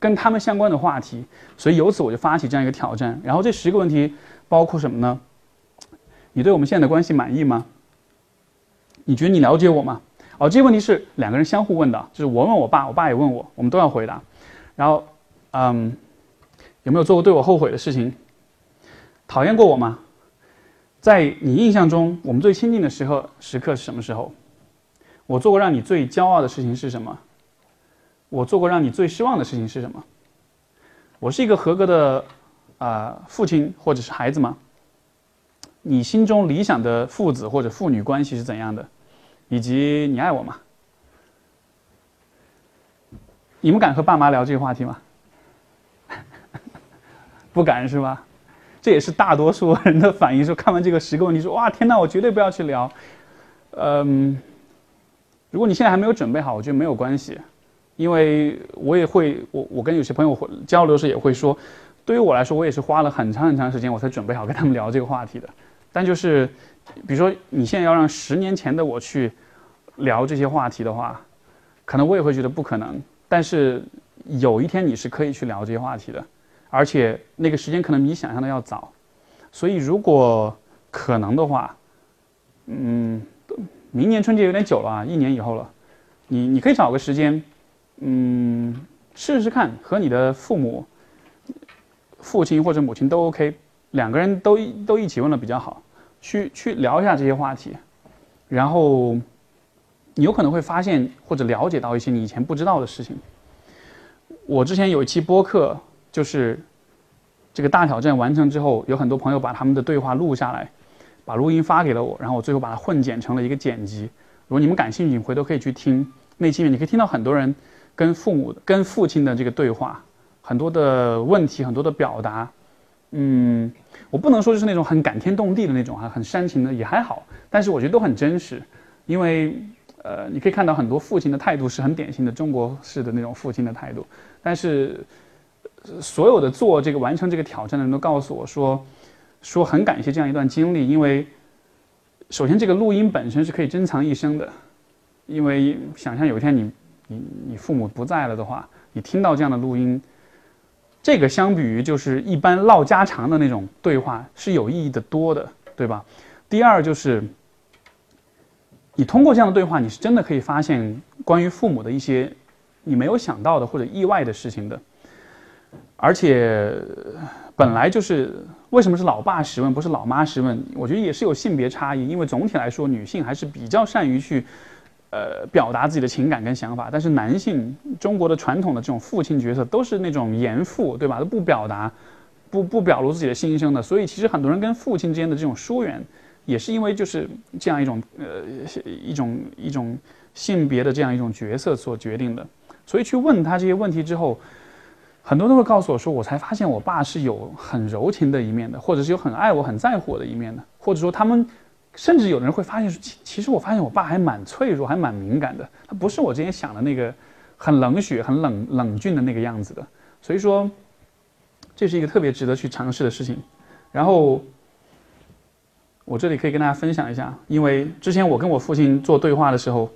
S1: 跟他们相关的话题，所以由此我就发起这样一个挑战。然后这十个问题包括什么呢？你对我们现在的关系满意吗？你觉得你了解我吗？哦，这些问题是两个人相互问的，就是我问我爸，我爸也问我，我们都要回答。然后，嗯，有没有做过对我后悔的事情？讨厌过我吗？在你印象中，我们最亲近的时候时刻是什么时候？我做过让你最骄傲的事情是什么？我做过让你最失望的事情是什么？我是一个合格的啊父亲或者是孩子吗？你心中理想的父子或者父女关系是怎样的？以及你爱我吗？你们敢和爸妈聊这个话题吗？不敢是吧？这也是大多数人的反应。说看完这个十个问题，说哇天哪，我绝对不要去聊。嗯，如果你现在还没有准备好，我觉得没有关系。因为我也会，我我跟有些朋友会交流时也会说，对于我来说，我也是花了很长很长时间，我才准备好跟他们聊这个话题的。但就是，比如说你现在要让十年前的我去聊这些话题的话，可能我也会觉得不可能。但是有一天你是可以去聊这些话题的，而且那个时间可能比你想象的要早。所以如果可能的话，嗯，明年春节有点久了啊，一年以后了，你你可以找个时间。嗯，试试看和你的父母、父亲或者母亲都 OK，两个人都都一起问了比较好，去去聊一下这些话题，然后你有可能会发现或者了解到一些你以前不知道的事情。我之前有一期播客，就是这个大挑战完成之后，有很多朋友把他们的对话录下来，把录音发给了我，然后我最后把它混剪成了一个剪辑。如果你们感兴趣，回头可以去听那期里面，你可以听到很多人跟父母、跟父亲的这个对话，很多的问题，很多的表达。嗯，我不能说就是那种很感天动地的那种啊，很煽情的也还好，但是我觉得都很真实，因为呃，你可以看到很多父亲的态度是很典型的中国式的那种父亲的态度，但是所有的做这个完成这个挑战的人都告诉我说，说很感谢这样一段经历，因为首先这个录音本身是可以珍藏一生的，因为想象有一天你你你父母不在了的话，你听到这样的录音。这个相比于就是一般唠家常的那种对话是有意义的多的，对吧？第二就是，你通过这样的对话，你是真的可以发现关于父母的一些你没有想到的或者意外的事情的。而且本来就是为什么是老爸十问不是老妈十问？我觉得也是有性别差异，因为总体来说女性还是比较善于去。呃，表达自己的情感跟想法，但是男性，中国的传统的这种父亲角色都是那种严父，对吧？都不表达，不不表露自己的心声的。所以其实很多人跟父亲之间的这种疏远，也是因为就是这样一种呃一种一种性别的这样一种角色所决定的。所以去问他这些问题之后，很多都会告诉我说，我才发现我爸是有很柔情的一面的，或者是有很爱我、很在乎我的一面的，或者说他们。甚至有的人会发现，其其实我发现我爸还蛮脆弱，还蛮敏感的。他不是我之前想的那个很冷血、很冷冷峻的那个样子的。所以说，这是一个特别值得去尝试的事情。然后，我这里可以跟大家分享一下，因为之前我跟我父亲做对话的时候，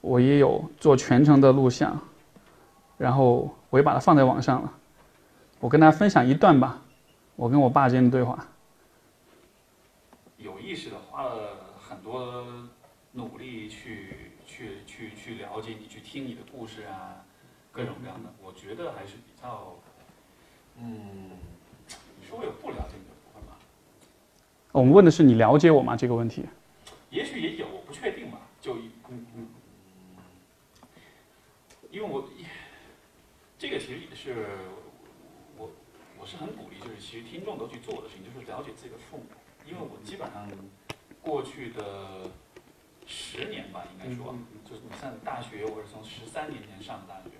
S1: 我也有做全程的录像，然后我也把它放在网上了。我跟大家分享一段吧，我跟我爸之间的对话。
S3: 有意识的多努力去去去去了解你，去听你的故事啊，各种各样的，我觉得还是比较，嗯，你说我有不了解你的部分吗？
S1: 我们问的是你了解我吗？这个问题。
S3: 也许也有，我不确定吧。就嗯嗯，因为我这个其实也是我我是很鼓励，就是其实听众都去做的事情，就是了解自己的父母。因为我基本上过去的十年吧，应该说，就是你上大学，我是从十三年前上的大学，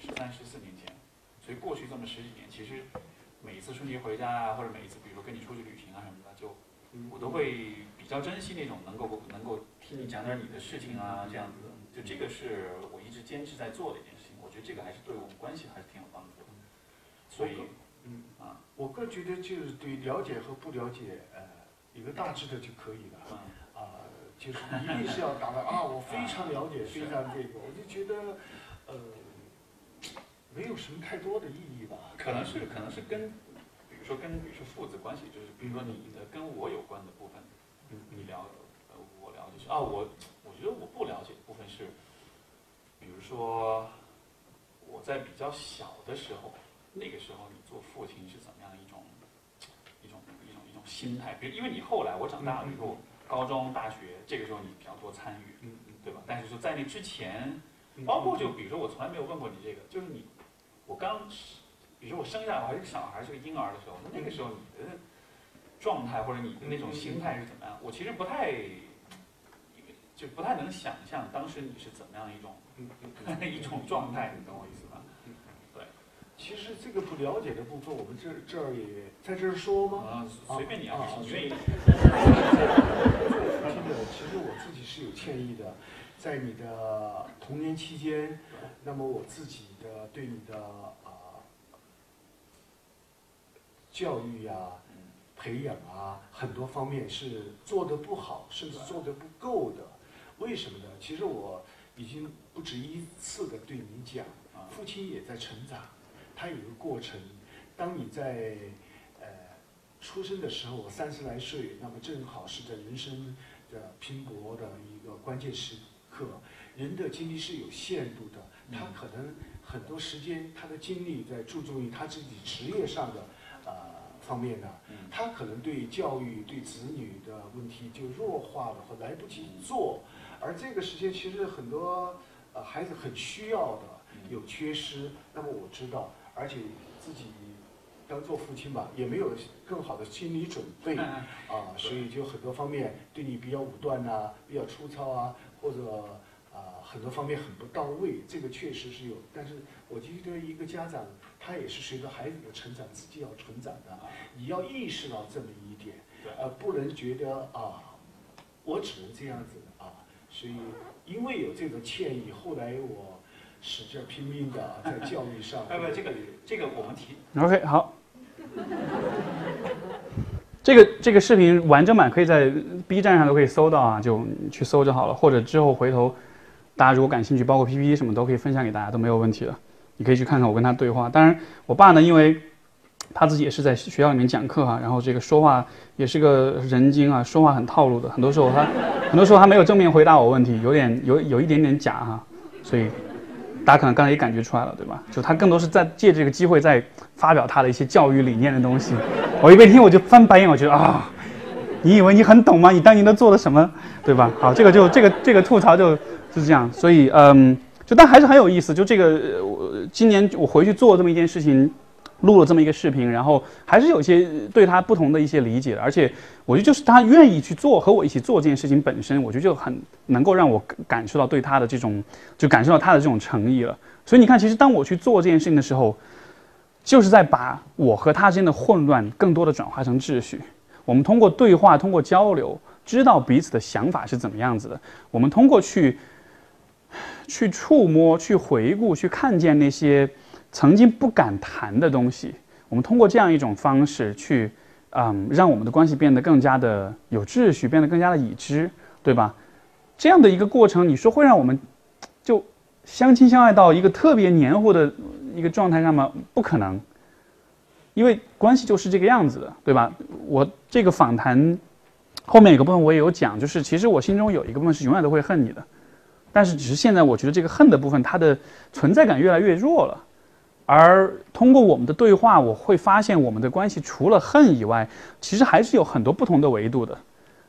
S3: 十三十四年前，所以过去这么十几年，其实每一次春节回家啊，或者每一次比如说跟你出去旅行啊什么的，就我都会比较珍惜那种能够能够听你讲点你的事情啊这样子。的，就这个是我一直坚持在做的一件事情，我觉得这个还是对我们关系还是挺有帮助的，所以，
S4: 嗯。啊，我个人觉得就是对了解和不了解，呃。一个大致的就可以了，啊，就是一定是要达到啊，我非常了解，非常这个，我就觉得，呃，没有什么太多的意义吧。
S3: 可能是，可能是跟，比如说跟，比如说父子关系，就是比如说你的跟我有关的部分，你了，呃，我了解是啊，我，我觉得我不了解的部分是，比如说我在比较小的时候，那个时候你做父亲是怎么？心态，比如因为你后来我长大了以后，高中、大学这个时候你比较多参与，对吧？但是说在那之前，包括就比如说我从来没有问过你这个，就是你，我刚，比如说我生下来我还是个小孩，是个婴儿的时候，那那个时候你的状态或者你的那种心态是怎么样？我其实不太，就不太能想象当时你是怎么样一种 一种状态，你懂我意思？
S4: 其实这个不了解的部分，我们这这儿也在这儿说吗？
S3: 啊，随便你啊，你愿意。
S4: 真的，其实我自己是有歉意的，在你的童年期间，那么我自己的对你的啊教育呀、培养啊，很多方面是做的不好，甚至做的不够的。为什么呢？其实我已经不止一次的对你讲，父亲也在成长。它有一个过程，当你在呃出生的时候，三十来岁，那么正好是在人生的拼搏的一个关键时刻。人的精力是有限度的，他可能很多时间他的精力在注重于他自己职业上的呃方面呢，
S3: 嗯
S4: 他可能对教育、对子女的问题就弱化了或来不及做，而这个时间其实很多呃孩子很需要的，有缺失。那么我知道，而且自己刚做父亲吧，也没有更好的心理准备
S3: 嗯
S4: 啊，所以就很多方面对你比较武断呐、比较粗糙啊，或者啊很多方面很不到位，这个确实是有。但是我觉得一个家长他也是随着孩子的成长，自己要成长的，你要意识到这么一点，呃，不能觉得啊，我只能这样子啊。所以因为有这个歉意，后来我使劲儿拼命的在教育上。
S3: 哎不，这个这个我们提
S1: OK，好。这个这个视频完整版可以在 B 站上都可以搜到啊，就去搜就好了。或者之后回头大家如果感兴趣，包括 PPT 什么都可以分享给大家，都没有问题的。你可以去看看我跟他对话。当然，我爸呢，因为他自己也是在学校里面讲课哈、然后这个说话也是个人精啊，说话很套路的。很多时候他很多时候他没有正面回答我问题，有点有有一点点假哈、所以大家可能刚才也感觉出来了，对吧？就他更多是在借这个机会在发表他的一些教育理念的东西。我一边听我就翻白眼，我觉得啊，你以为你很懂吗？你当年都做了什么，对吧？好，这个就这个这个吐槽就就是这样。所以嗯，就但还是很有意思。就这个我今年我回去做这么一件事情。录了这么一个视频，然后还是有一些对他不同的一些理解，而且我觉得就是他愿意去做和我一起做这件事情本身，我觉得就很能够让我感受到对他的这种，就感受到他的这种诚意了。所以你看，其实当我去做这件事情的时候，就是在把我和他之间的混乱更多的转化成秩序。我们通过对话，通过交流，知道彼此的想法是怎么样子的。我们通过去去触摸、去回顾、去看见那些曾经不敢谈的东西，我们通过这样一种方式去，嗯，让我们的关系变得更加的有秩序，变得更加的已知，对吧？这样的一个过程，你说会让我们就相亲相爱到一个特别黏糊的一个状态上吗？不可能，因为关系就是这个样子的，对吧？我这个访谈后面有个部分我也有讲，就是其实我心中有一个部分是永远都会恨你的，但是只是现在我觉得这个恨的部分它的存在感越来越弱了。而通过我们的对话，我会发现我们的关系除了恨以外，其实还是有很多不同的维度的。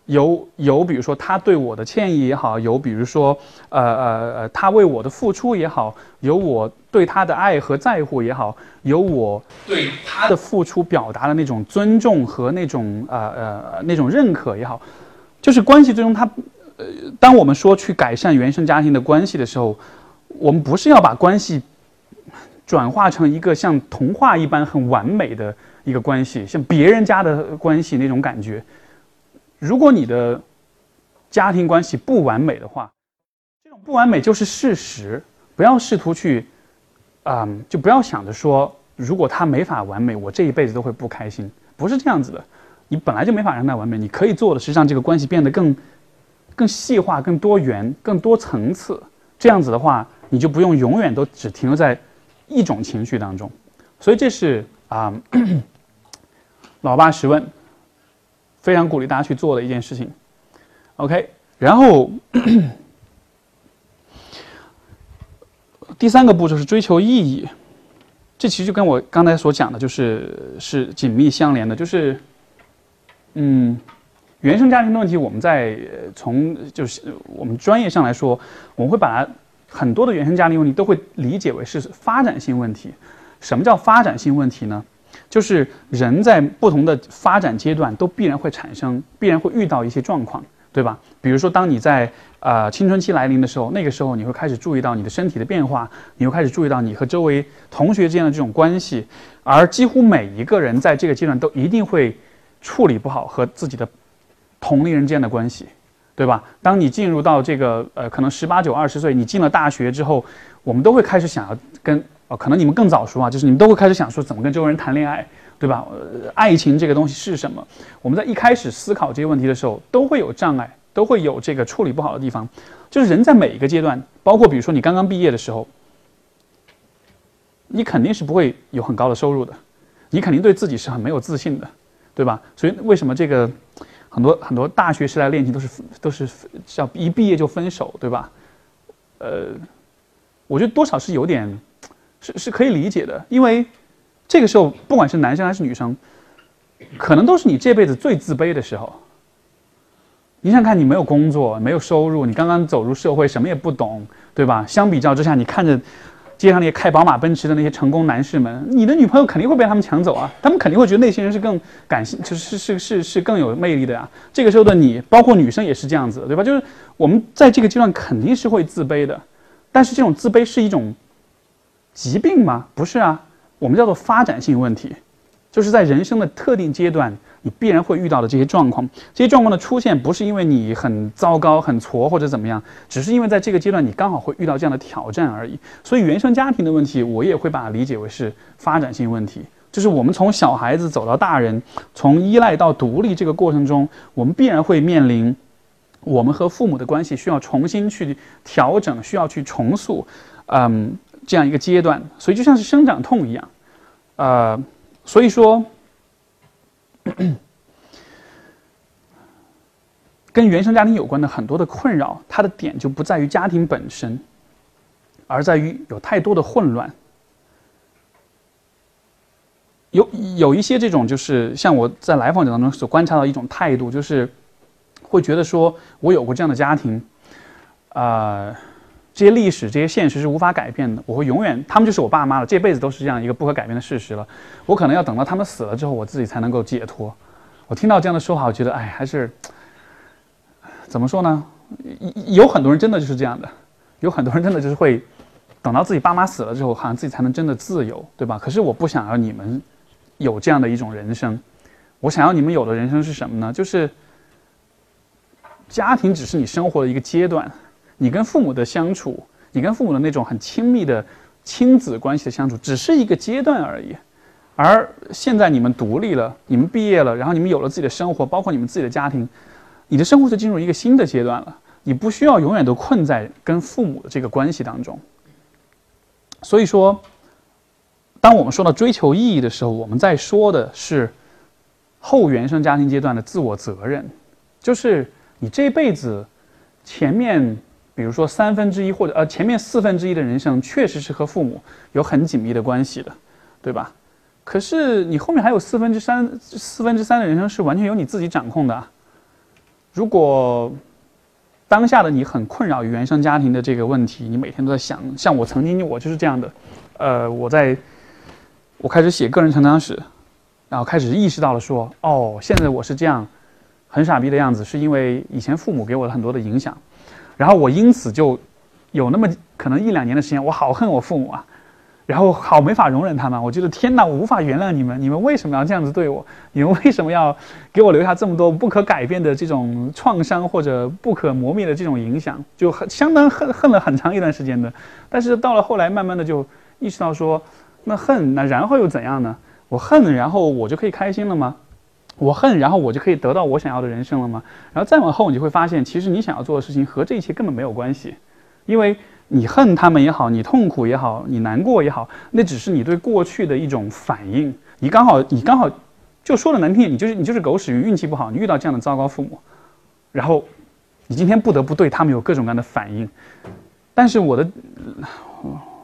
S1: 有有，比如说他对我的歉意也好，有比如说呃呃呃他为我的付出也好，有我对他的爱和在乎也好，有我对他的付出表达的那种尊重和那种呃呃那种认可也好，就是关系最终它呃，当我们说去改善原生家庭的关系的时候，我们不是要把关系。转化成一个像童话一般很完美的一个关系，像别人家的关系那种感觉。如果你的家庭关系不完美的话，这种不完美就是事实。不要试图去，啊、嗯，就不要想着说，如果他没法完美，我这一辈子都会不开心。不是这样子的，你本来就没法让他完美。你可以做的是让这个关系变得更、更细化、更多元、更多层次。这样子的话，你就不用永远都只停留在。一种情绪当中，所以这是啊、老爸十问，非常鼓励大家去做的一件事情。OK，然后 第三个步骤是追求意义，这其实就跟我刚才所讲的，就是是紧密相连的，就是嗯，原生家庭的问题，我们在从就是我们专业上来说，我们会把它。很多的原生家庭问题都会理解为是发展性问题。什么叫发展性问题呢？就是人在不同的发展阶段都必然会产生，必然会遇到一些状况，对吧？比如说，当你在呃青春期来临的时候，那个时候你会开始注意到你的身体的变化，你会开始注意到你和周围同学之间的这种关系，而几乎每一个人在这个阶段都一定会处理不好和自己的同龄人之间的关系。对吧？当你进入到这个呃，可能十八九、二十岁，你进了大学之后，我们都会开始想要跟哦，可能你们更早熟啊，就是你们都会开始想说怎么跟周围人谈恋爱，对吧？爱情这个东西是什么？我们在一开始思考这些问题的时候，都会有障碍，都会有这个处理不好的地方。就是人在每一个阶段，包括比如说你刚刚毕业的时候，你肯定是不会有很高的收入的，你肯定对自己是很没有自信的，对吧？所以为什么这个？很多很多大学时代恋情都是都是叫一毕业就分手，对吧？呃，我觉得多少是有点是是可以理解的，因为这个时候不管是男生还是女生，可能都是你这辈子最自卑的时候。你想看，你没有工作，没有收入，你刚刚走入社会，什么也不懂，对吧？相比较之下，你看着街上那些开宝马、奔驰的那些成功男士们，你的女朋友肯定会被他们抢走啊！他们肯定会觉得那些人是更感性，就是是是是更有魅力的呀。这个时候的你，包括女生也是这样子，对吧？就是我们在这个阶段肯定是会自卑的，但是这种自卑是一种疾病吗？不是啊，我们叫做发展性问题，就是在人生的特定阶段。你必然会遇到的这些状况，这些状况的出现不是因为你很糟糕、很挫或者怎么样，只是因为在这个阶段你刚好会遇到这样的挑战而已。所以原生家庭的问题，我也会把它理解为是发展性问题，就是我们从小孩子走到大人，从依赖到独立这个过程中，我们必然会面临我们和父母的关系需要重新去调整，需要去重塑，嗯，这样一个阶段。所以就像是生长痛一样，呃，所以说。跟原生家庭有关的很多的困扰，它的点就不在于家庭本身，而在于有太多的混乱。有有一些这种，就是像我在来访者当中所观察到一种态度，就是会觉得说我有过这样的家庭，啊，这些历史、这些现实是无法改变的，我会永远，他们就是我爸妈了，这辈子都是这样一个不可改变的事实了。我可能要等到他们死了之后，我自己才能够解脱。我听到这样的说法，我觉得，哎，还是怎么说呢？有很多人真的就是这样的，有很多人真的就是会等到自己爸妈死了之后，好像自己才能真的自由，对吧？可是我不想要你们有这样的一种人生，我想要你们有的人生是什么呢？就是家庭只是你生活的一个阶段，你跟父母的相处，你跟父母的那种很亲密的亲子关系的相处，只是一个阶段而已。而现在你们独立了，你们毕业了，然后你们有了自己的生活，包括你们自己的家庭，你的生活就进入一个新的阶段了。你不需要永远都困在跟父母的这个关系当中。所以说，当我们说到追求意义的时候，我们在说的是后原生家庭阶段的自我责任，就是你这辈子前面，比如说三分之一或者呃前面四分之一的人生，确实是和父母有很紧密的关系的，对吧？可是你后面还有四分之三、四分之三的人生是完全由你自己掌控的。如果当下的你很困扰于原生家庭的这个问题，你每天都在想，像我曾经我就是这样的。呃，我在我开始写个人成长史，然后开始意识到了说，哦，现在我是这样很傻逼的样子，是因为以前父母给我的很多的影响，然后我因此就有那么可能一两年的时间，我好恨我父母啊。然后好没法容忍他们，我觉得天哪，我无法原谅你们，你们为什么要这样子对我？你们为什么要给我留下这么多不可改变的这种创伤或者不可磨灭的这种影响？就很相当恨恨了很长一段时间的。但是到了后来，慢慢的就意识到说，那恨那然后又怎样呢？我恨，然后我就可以开心了吗？我恨，然后我就可以得到我想要的人生了吗？然后再往后，你就会发现，其实你想要做的事情和这一切根本没有关系，因为。你恨他们也好，你痛苦也好，你难过也好，那只是你对过去的一种反应。你刚好，你刚好，就说的难听点，你就是你就是狗屎运，运气不好，你遇到这样的糟糕父母，然后你今天不得不对他们有各种各样的反应。但是我的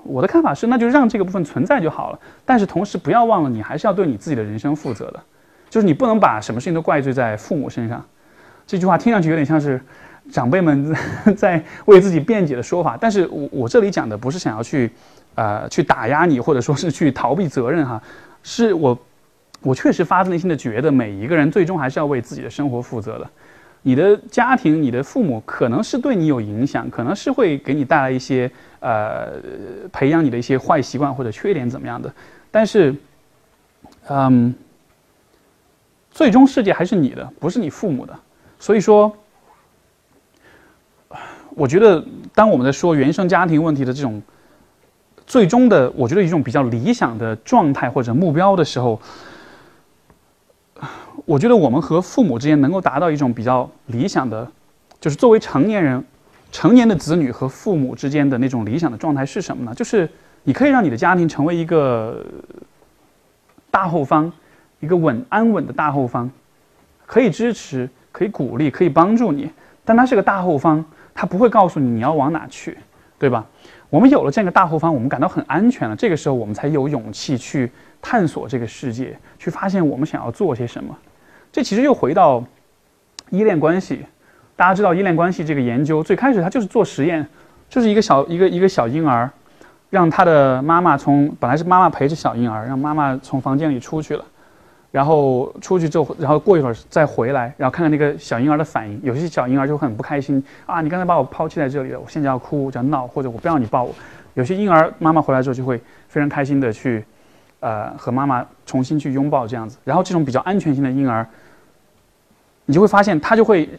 S1: 我的看法是，那就让这个部分存在就好了。但是同时不要忘了，你还是要对你自己的人生负责的，就是你不能把什么事情都怪罪在父母身上。这句话听上去有点像是。长辈们 在为自己辩解的说法，但是我我这里讲的不是想要去，呃，去打压你，或者说是去逃避责任哈，是我，我确实发自内心的觉得每一个人最终还是要为自己的生活负责的。你的家庭，你的父母可能是对你有影响，可能是会给你带来一些呃，培养你的一些坏习惯或者缺点怎么样的，但是，嗯，最终世界还是你的，不是你父母的，所以说。我觉得，当我们在说原生家庭问题的这种最终的，我觉得一种比较理想的状态或者目标的时候，我觉得我们和父母之间能够达到一种比较理想的，就是作为成年人、成年的子女和父母之间的那种理想的状态是什么呢？就是你可以让你的家庭成为一个大后方，一个稳安稳的大后方，可以支持、可以鼓励、可以帮助你，但它是个大后方。他不会告诉你你要往哪去，对吧？我们有了这样一个大后方，我们感到很安全了。这个时候，我们才有勇气去探索这个世界，去发现我们想要做些什么。这其实又回到依恋关系。大家知道依恋关系这个研究，最开始它就是做实验，就是一个小一个一个小婴儿，让他的妈妈从本来是妈妈陪着小婴儿，让妈妈从房间里出去了，然后出去之后，然后过一会儿再回来，然后看看那个小婴儿的反应。有些小婴儿就很不开心啊，你刚才把我抛弃在这里了，我现在要哭，要闹，或者我不要你抱我。有些婴儿妈妈回来之后就会非常开心的去，呃，和妈妈重新去拥抱这样子。然后这种比较安全性的婴儿，你就会发现他就会。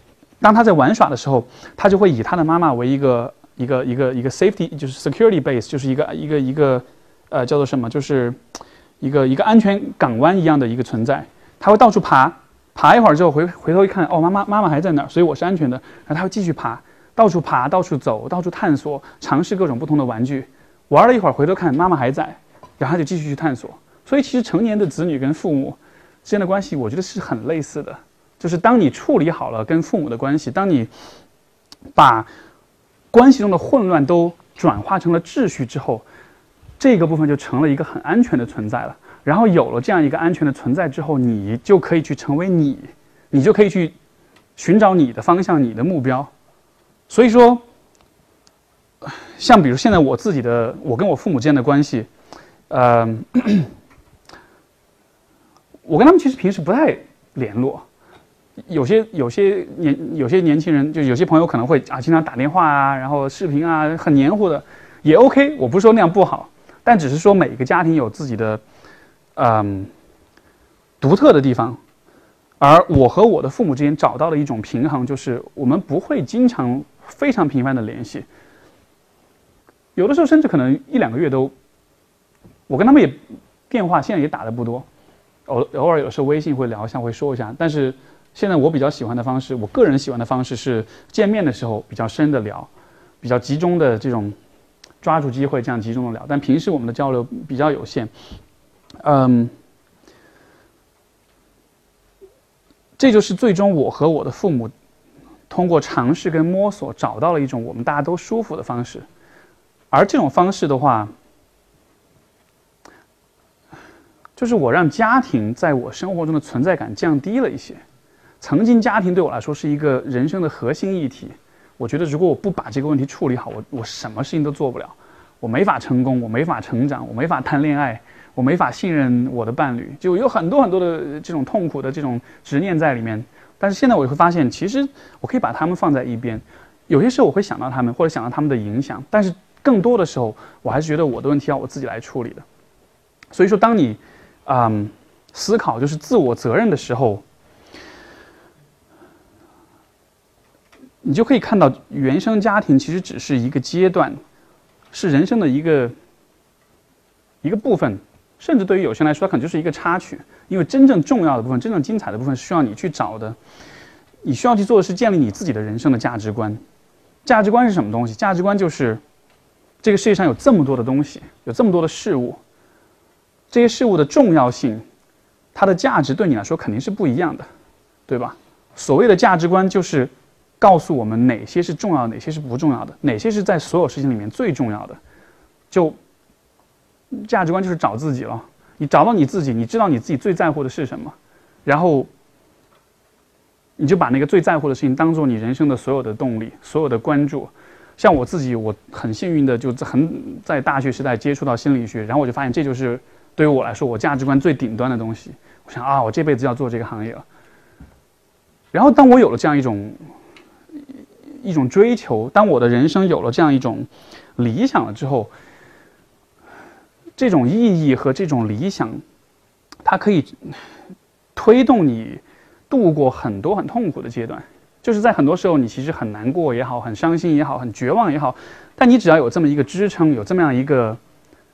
S1: 当他在玩耍的时候，他就会以他的妈妈为一个一个一个一个 safety，就是 security base，就是一个一个一个呃叫做什么，就是一个一个安全港湾一样的一个存在。他会到处爬，爬一会儿之后回回头一看，哦，妈妈妈妈还在那儿，所以我是安全的。然后他会继续爬，到处爬，到处走，到处探索，尝试各种不同的玩具。玩了一会儿，回头看妈妈还在，然后他就继续去探索。所以其实成年的子女跟父母之间的关系，我觉得是很类似的。就是当你处理好了跟父母的关系，当你把关系中的混乱都转化成了秩序之后，这个部分就成了一个很安全的存在了。然后有了这样一个安全的存在之后，你就可以去成为你，你就可以去寻找你的方向、你的目标。所以说，像比如现在我自己的，我跟我父母之间的关系，呃，我跟他们其实平时不太联络。有些有些年有些年轻人，就有些朋友可能会啊，经常打电话啊，然后视频啊，很黏糊的，也 OK。我不是说那样不好，但只是说每个家庭有自己的嗯独特的地方。而我和我的父母之间找到了一种平衡，就是我们不会经常非常频繁的联系，有的时候甚至可能一两个月都，我跟他们也电话现在也打的不多，偶偶尔有时候微信会聊一下，会说一下，但是。现在我比较喜欢的方式，我个人喜欢的方式是见面的时候比较深的聊，比较集中的这种抓住机会这样集中的聊。但平时我们的交流比较有限，嗯，这就是最终我和我的父母通过尝试跟摸索找到了一种我们大家都舒服的方式，而这种方式的话，就是我让家庭在我生活中的存在感降低了一些。曾经家庭对我来说是一个人生的核心议题，我觉得如果我不把这个问题处理好，我我什么事情都做不了，我没法成功，我没法成长，我没法谈恋爱，我没法信任我的伴侣，就有很多很多的这种痛苦的这种执念在里面。但是现在我会发现，其实我可以把他们放在一边，有些时候我会想到他们，或者想到他们的影响，但是更多的时候，我还是觉得我的问题要我自己来处理的。所以说，当你，嗯，思考就是自我责任的时候。你就可以看到，原生家庭其实只是一个阶段，是人生的一个一个部分，甚至对于有些人来说，它可能就是一个插曲。因为真正重要的部分、真正精彩的部分，是需要你去找的。你需要去做的是建立你自己的人生的价值观。价值观是什么东西？价值观就是这个世界上有这么多的东西，有这么多的事物，这些事物的重要性，它的价值对你来说肯定是不一样的，对吧？所谓的价值观就是。告诉我们哪些是重要，哪些是不重要的，哪些是在所有事情里面最重要的。就价值观就是找自己了。你找到你自己，你知道你自己最在乎的是什么，然后你就把那个最在乎的事情当做你人生的所有的动力、所有的关注。像我自己，我很幸运的就很在大学时代接触到心理学，然后我就发现这就是对于我来说我价值观最顶端的东西。我想啊，我这辈子要做这个行业了。然后当我有了这样一种。一种追求。当我的人生有了这样一种理想了之后，这种意义和这种理想，它可以推动你度过很多很痛苦的阶段。就是在很多时候，你其实很难过也好，很伤心也好，很绝望也好，但你只要有这么一个支撑，有这么样一个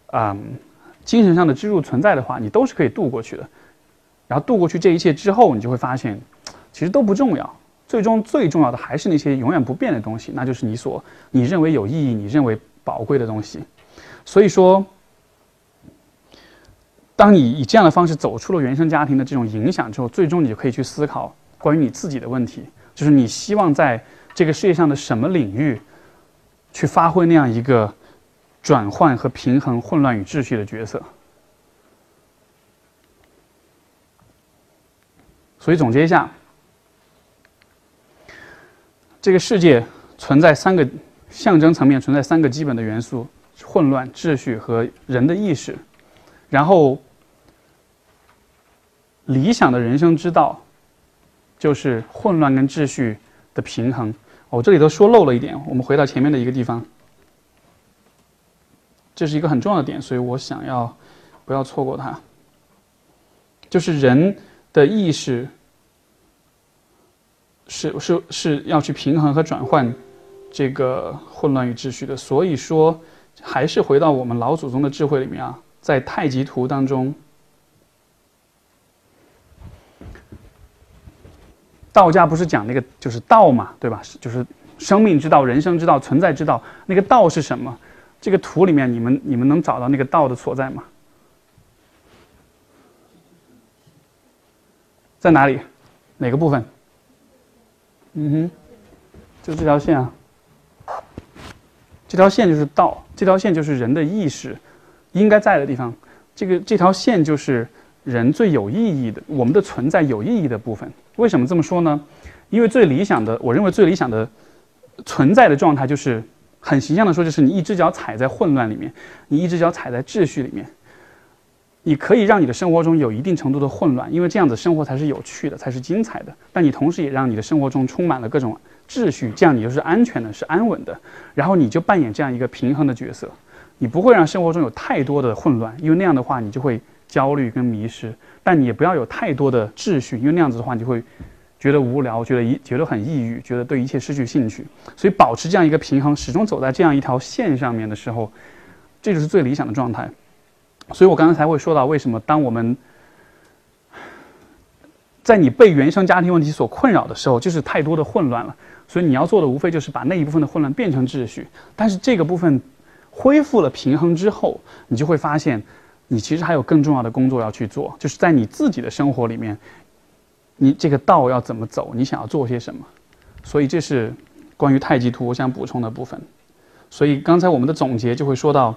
S1: 啊精神上的支柱存在的话，你都是可以度过去的。然后度过去这一切之后，你就会发现，其实都不重要。最终最重要的还是那些永远不变的东西，那就是你所你认为有意义、你认为宝贵的东西。所以说，当你以这样的方式走出了原生家庭的这种影响之后，最终你就可以去思考关于你自己的问题，就是你希望在这个世界上的什么领域去发挥那样一个转换和平衡混乱与秩序的角色。所以总结一下，这个世界存在三个象征层面存在三个基本的元素：混乱、秩序和人的意识。然后，理想的人生之道就是混乱跟秩序的平衡。我这里头说漏了一点，我们回到前面的一个地方，这是一个很重要的点，所以我想要不要错过它，就是人的意识是是是要去平衡和转换这个混乱与秩序的。所以说，还是回到我们老祖宗的智慧里面啊，在太极图当中。道家不是讲那个就是道嘛，对吧？就是生命之道、人生之道、存在之道。那个道是什么？这个图里面，你们你们能找到那个道的所在吗？在哪里？哪个部分？嗯哼，就这条线啊。这条线就是道，这条线就是人的意识应该在的地方。这个这条线就是人最有意义的，我们的存在有意义的部分。为什么这么说呢？因为最理想的，我认为最理想的存在的状态，就是很形象的说，就是你一只脚踩在混乱里面，你一只脚踩在秩序里面。你可以让你的生活中有一定程度的混乱，因为这样子生活才是有趣的，才是精彩的。但你同时也让你的生活中充满了各种秩序，这样你就是安全的，是安稳的。然后你就扮演这样一个平衡的角色，你不会让生活中有太多的混乱，因为那样的话你就会焦虑跟迷失。但你也不要有太多的秩序，因为那样子的话，你就会觉得无聊，觉得一觉得很抑郁，觉得对一切失去兴趣。所以保持这样一个平衡，始终走在这样一条线上面的时候，这就是最理想的状态。所以我刚才才会说到，为什么当我们在你被原生家庭问题所困扰的时候，就是太多的混乱了。所以你要做的无非就是把那一部分的混乱变成秩序。但是这个部分恢复了平衡之后，你就会发现。你其实还有更重要的工作要去做，就是在你自己的生活里面，你这个道要怎么走？你想要做些什么？所以这是关于太极图我想补充的部分。所以刚才我们的总结就会说到，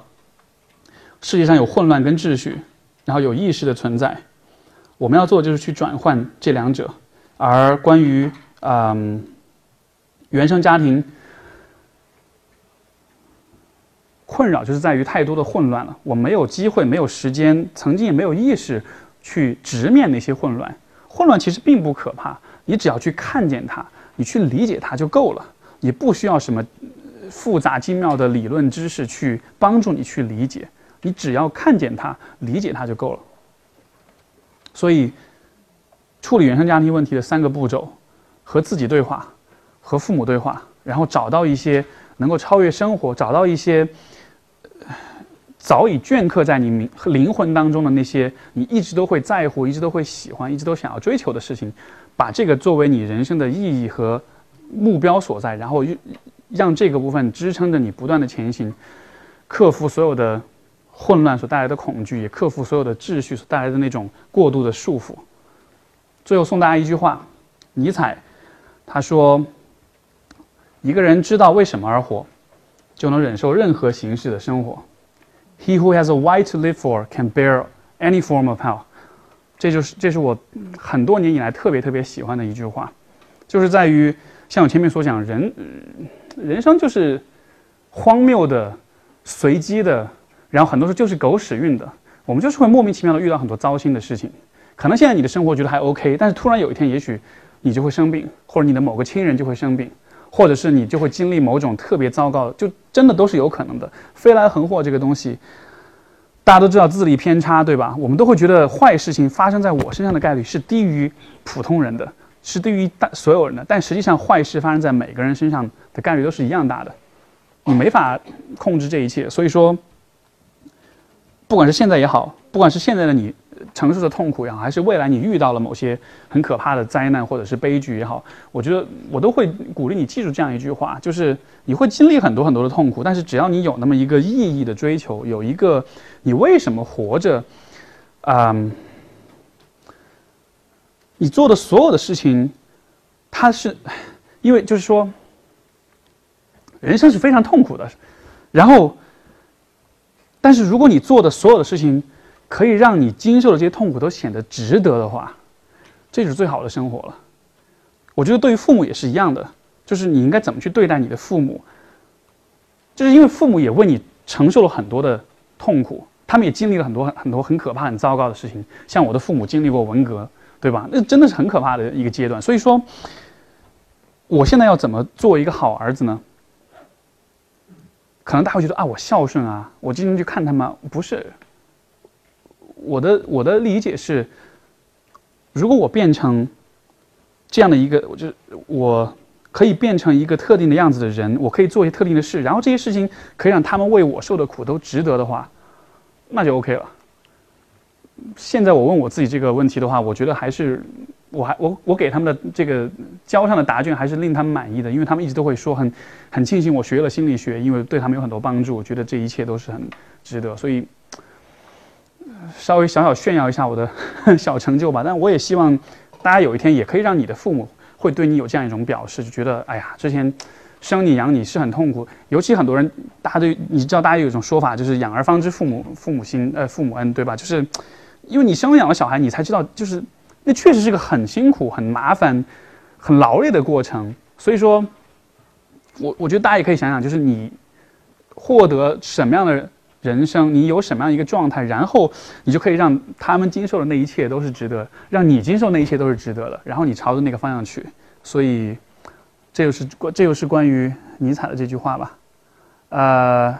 S1: 世界上有混乱跟秩序，然后有意识的存在，我们要做就是去转换这两者。而关于嗯原生家庭。困扰就是在于太多的混乱了，我没有机会，没有时间，曾经也没有意识去直面那些混乱。混乱其实并不可怕，你只要去看见它，你去理解它就够了。你不需要什么复杂精妙的理论知识去帮助你去理解，你只要看见它，理解它就够了。所以，处理原生家庭问题的三个步骤：和自己对话，和父母对话，然后找到一些能够超越生活，找到一些。早已镌刻在你灵魂当中的那些，你一直都会在乎、一直都会喜欢、一直都想要追求的事情，把这个作为你人生的意义和目标所在，然后让这个部分支撑着你不断的前行，克服所有的混乱所带来的恐惧，也克服所有的秩序所带来的那种过度的束缚。最后送大家一句话：尼采他说，一个人知道为什么而活，就能忍受任何形式的生活。He who has a why to live for can bear any form of hell。这就是这是我很多年以来特别特别喜欢的一句话，就是在于像我前面所讲，人人生就是荒谬的、随机的，然后很多时候就是狗屎运的。我们就是会莫名其妙的遇到很多糟心的事情。可能现在你的生活觉得还 OK，但是突然有一天，也许你就会生病，或者你的某个亲人就会生病。或者是你就会经历某种特别糟糕，就真的都是有可能的。飞来横祸这个东西，大家都知道自力偏差，对吧？我们都会觉得坏事情发生在我身上的概率是低于普通人的，是低于大所有人的。但实际上，坏事发生在每个人身上的概率都是一样大的。你没法控制这一切，所以说，不管是现在也好，不管是现在的你。承受的痛苦也好，还是未来你遇到了某些很可怕的灾难或者是悲剧也好，我觉得我都会鼓励你记住这样一句话：，就是你会经历很多很多的痛苦，但是只要你有那么一个意义的追求，有一个你为什么活着，嗯，你做的所有的事情，它是因为就是说，人生是非常痛苦的，然后但是如果你做的所有的事情可以让你经受的这些痛苦都显得值得的话，这就是最好的生活了。我觉得对于父母也是一样的，就是你应该怎么去对待你的父母，就是因为父母也为你承受了很多的痛苦，他们也经历了很多很多很可怕、很糟糕的事情。像我的父母经历过文革，对吧？那真的是很可怕的一个阶段。所以说，我现在要怎么做一个好儿子呢？可能大家会觉得啊，我孝顺啊，我经常去看他们，不是。我的我的理解是，如果我变成这样的一个，就是我可以变成一个特定的样子的人，我可以做一些特定的事，然后这些事情可以让他们为我受的苦都值得的话，那就 OK 了。现在我问我自己这个问题的话，我觉得还是我还我我给他们的这个交上的答卷还是令他们满意的，因为他们一直都会说很很庆幸我学了心理学，因为对他们有很多帮助，我觉得这一切都是很值得，所以。稍微小小炫耀一下我的 小成就吧，但我也希望大家有一天也可以让你的父母会对你有这样一种表示，就觉得哎呀，之前生你养你是很痛苦，尤其很多人，大家对你知道，大家有一种说法就是养儿方知父母父母心，呃，父母恩，对吧？就是因为你生养了小孩，你才知道，就是那确实是个很辛苦、很麻烦、很劳累的过程。所以说，我我觉得大家也可以想想，就是你获得什么样的。人生，你有什么样一个状态，然后你就可以让他们经受的那一切都是值得，让你经受那一切都是值得的，然后你朝着那个方向去。所以，这就是，这就是关于尼采的这句话吧。呃，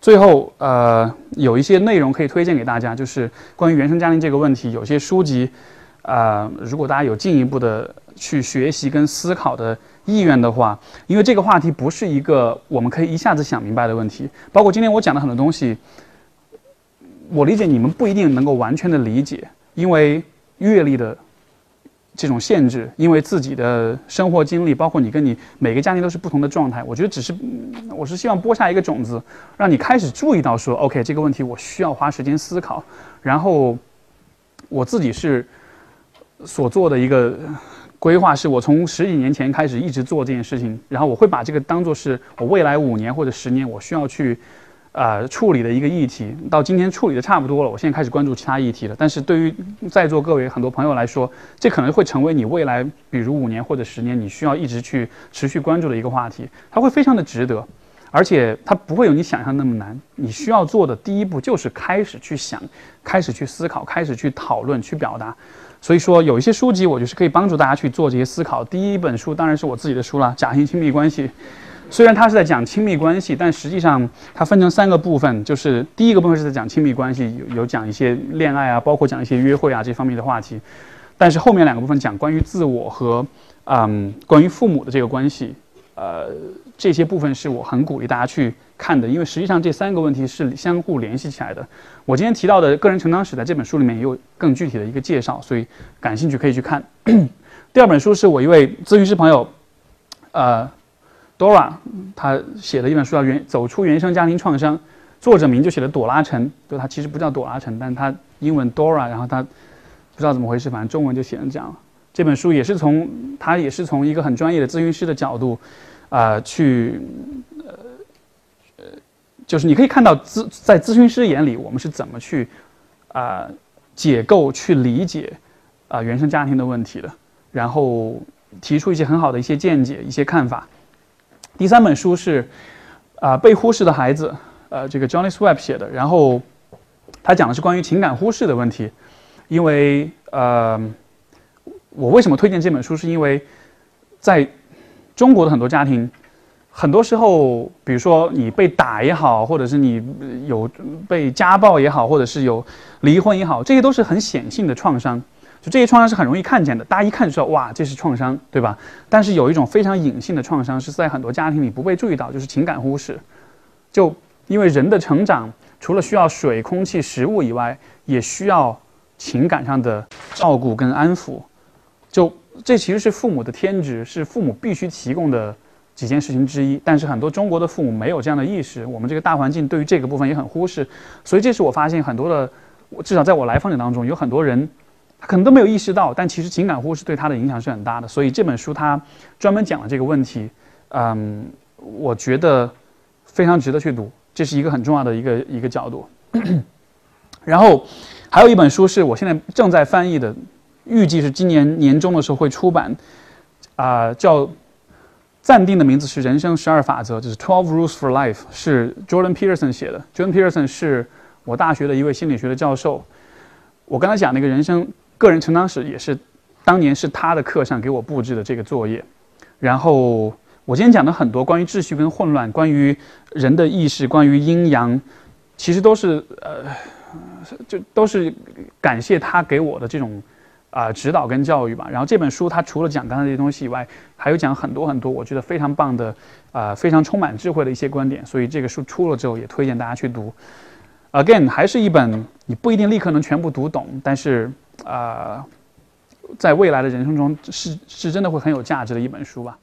S1: 最后呃，有一些内容可以推荐给大家，就是关于原生家庭这个问题，有些书籍，啊，如果大家有进一步的去学习跟思考的。意愿的话，因为这个话题不是一个我们可以一下子想明白的问题。包括今天我讲的很多东西，我理解你们不一定能够完全的理解，因为阅历的这种限制，因为自己的生活经历，包括你跟你每个家庭都是不同的状态。我觉得只是，我是希望播下一个种子，让你开始注意到说，OK，这个问题我需要花时间思考。然后我自己是所做的一个。规划是我从十几年前开始一直做这件事情，然后我会把这个当做是我未来五年或者十年我需要去，呃处理的一个议题。到今天处理的差不多了，我现在开始关注其他议题了。但是对于在座各位很多朋友来说，这可能会成为你未来，比如五年或者十年你需要一直去持续关注的一个话题。它会非常的值得，而且它不会有你想象那么难。你需要做的第一步就是开始去想，开始去思考，开始去讨论，去表达。所以说，有一些书籍我就是可以帮助大家去做这些思考。第一本书当然是我自己的书了，《假性亲密关系》。虽然它是在讲亲密关系，但实际上它分成三个部分，就是第一个部分是在讲亲密关系，有有讲一些恋爱啊，包括讲一些约会啊这方面的话题。但是后面两个部分讲关于自我和嗯关于父母的这个关系，呃，这些部分是我很鼓励大家去。看的，因为实际上这三个问题是相互联系起来的。我今天提到的个人成长史在这本书里面也有更具体的一个介绍，所以感兴趣可以去看。第二本书是我一位咨询师朋友，呃，Dora，他写的一本书叫《原走出原生家庭创伤》，作者名就写的朵拉陈，就他其实不叫朵拉陈，但他英文 Dora，然后他不知道怎么回事，反正中文就写成这样了。这本书也是从他也是从一个很专业的咨询师的角度，啊，去呃呃。就是你可以看到咨在咨询师眼里，我们是怎么去啊解构、去理解啊原生家庭的问题的，然后提出一些很好的一些见解、一些看法。第三本书是啊被忽视的孩子，呃，这个 Johnny Swap 写的，然后他讲的是关于情感忽视的问题。因为呃，我为什么推荐这本书？是因为在中国的很多家庭。很多时候，比如说你被打也好，或者是你有被家暴也好，或者是有离婚也好，这些都是很显性的创伤。就这些创伤是很容易看见的，大家一看就知道，哇，这是创伤，对吧？但是有一种非常隐性的创伤，是在很多家庭里不被注意到，就是情感忽视。就因为人的成长，除了需要水、空气、食物以外，也需要情感上的照顾跟安抚。就这其实是父母的天职，是父母必须提供的。几件事情之一，但是很多中国的父母没有这样的意识，我们这个大环境对于这个部分也很忽视，所以这是我发现很多的，至少在我来访者当中，有很多人他可能都没有意识到，但其实情感忽视对他的影响是很大的。所以这本书他专门讲了这个问题，嗯，我觉得非常值得去读。这是一个很重要的一个一个角度。然后还有一本书是我现在正在翻译的，预计是今年年中的时候会出版，啊、叫暂定的名字是《人生十二法则》，就是 Twelve Rules for Life，是 Jordan Peterson 写的。Jordan Peterson 是我大学的一位心理学的教授。我刚才讲那个人生个人成长史，也是当年是他的课上给我布置的这个作业。然后我今天讲的很多关于秩序跟混乱，关于人的意识，关于阴阳，其实都是呃，就都是感谢他给我的这种啊、指导跟教育吧。然后这本书它除了讲刚才这些东西以外，还有讲很多很多我觉得非常棒的啊、非常充满智慧的一些观点。所以这个书出了之后，也推荐大家去读。again 还是一本你不一定立刻能全部读懂但是啊在未来的人生中是是真的会很有价值的一本书吧。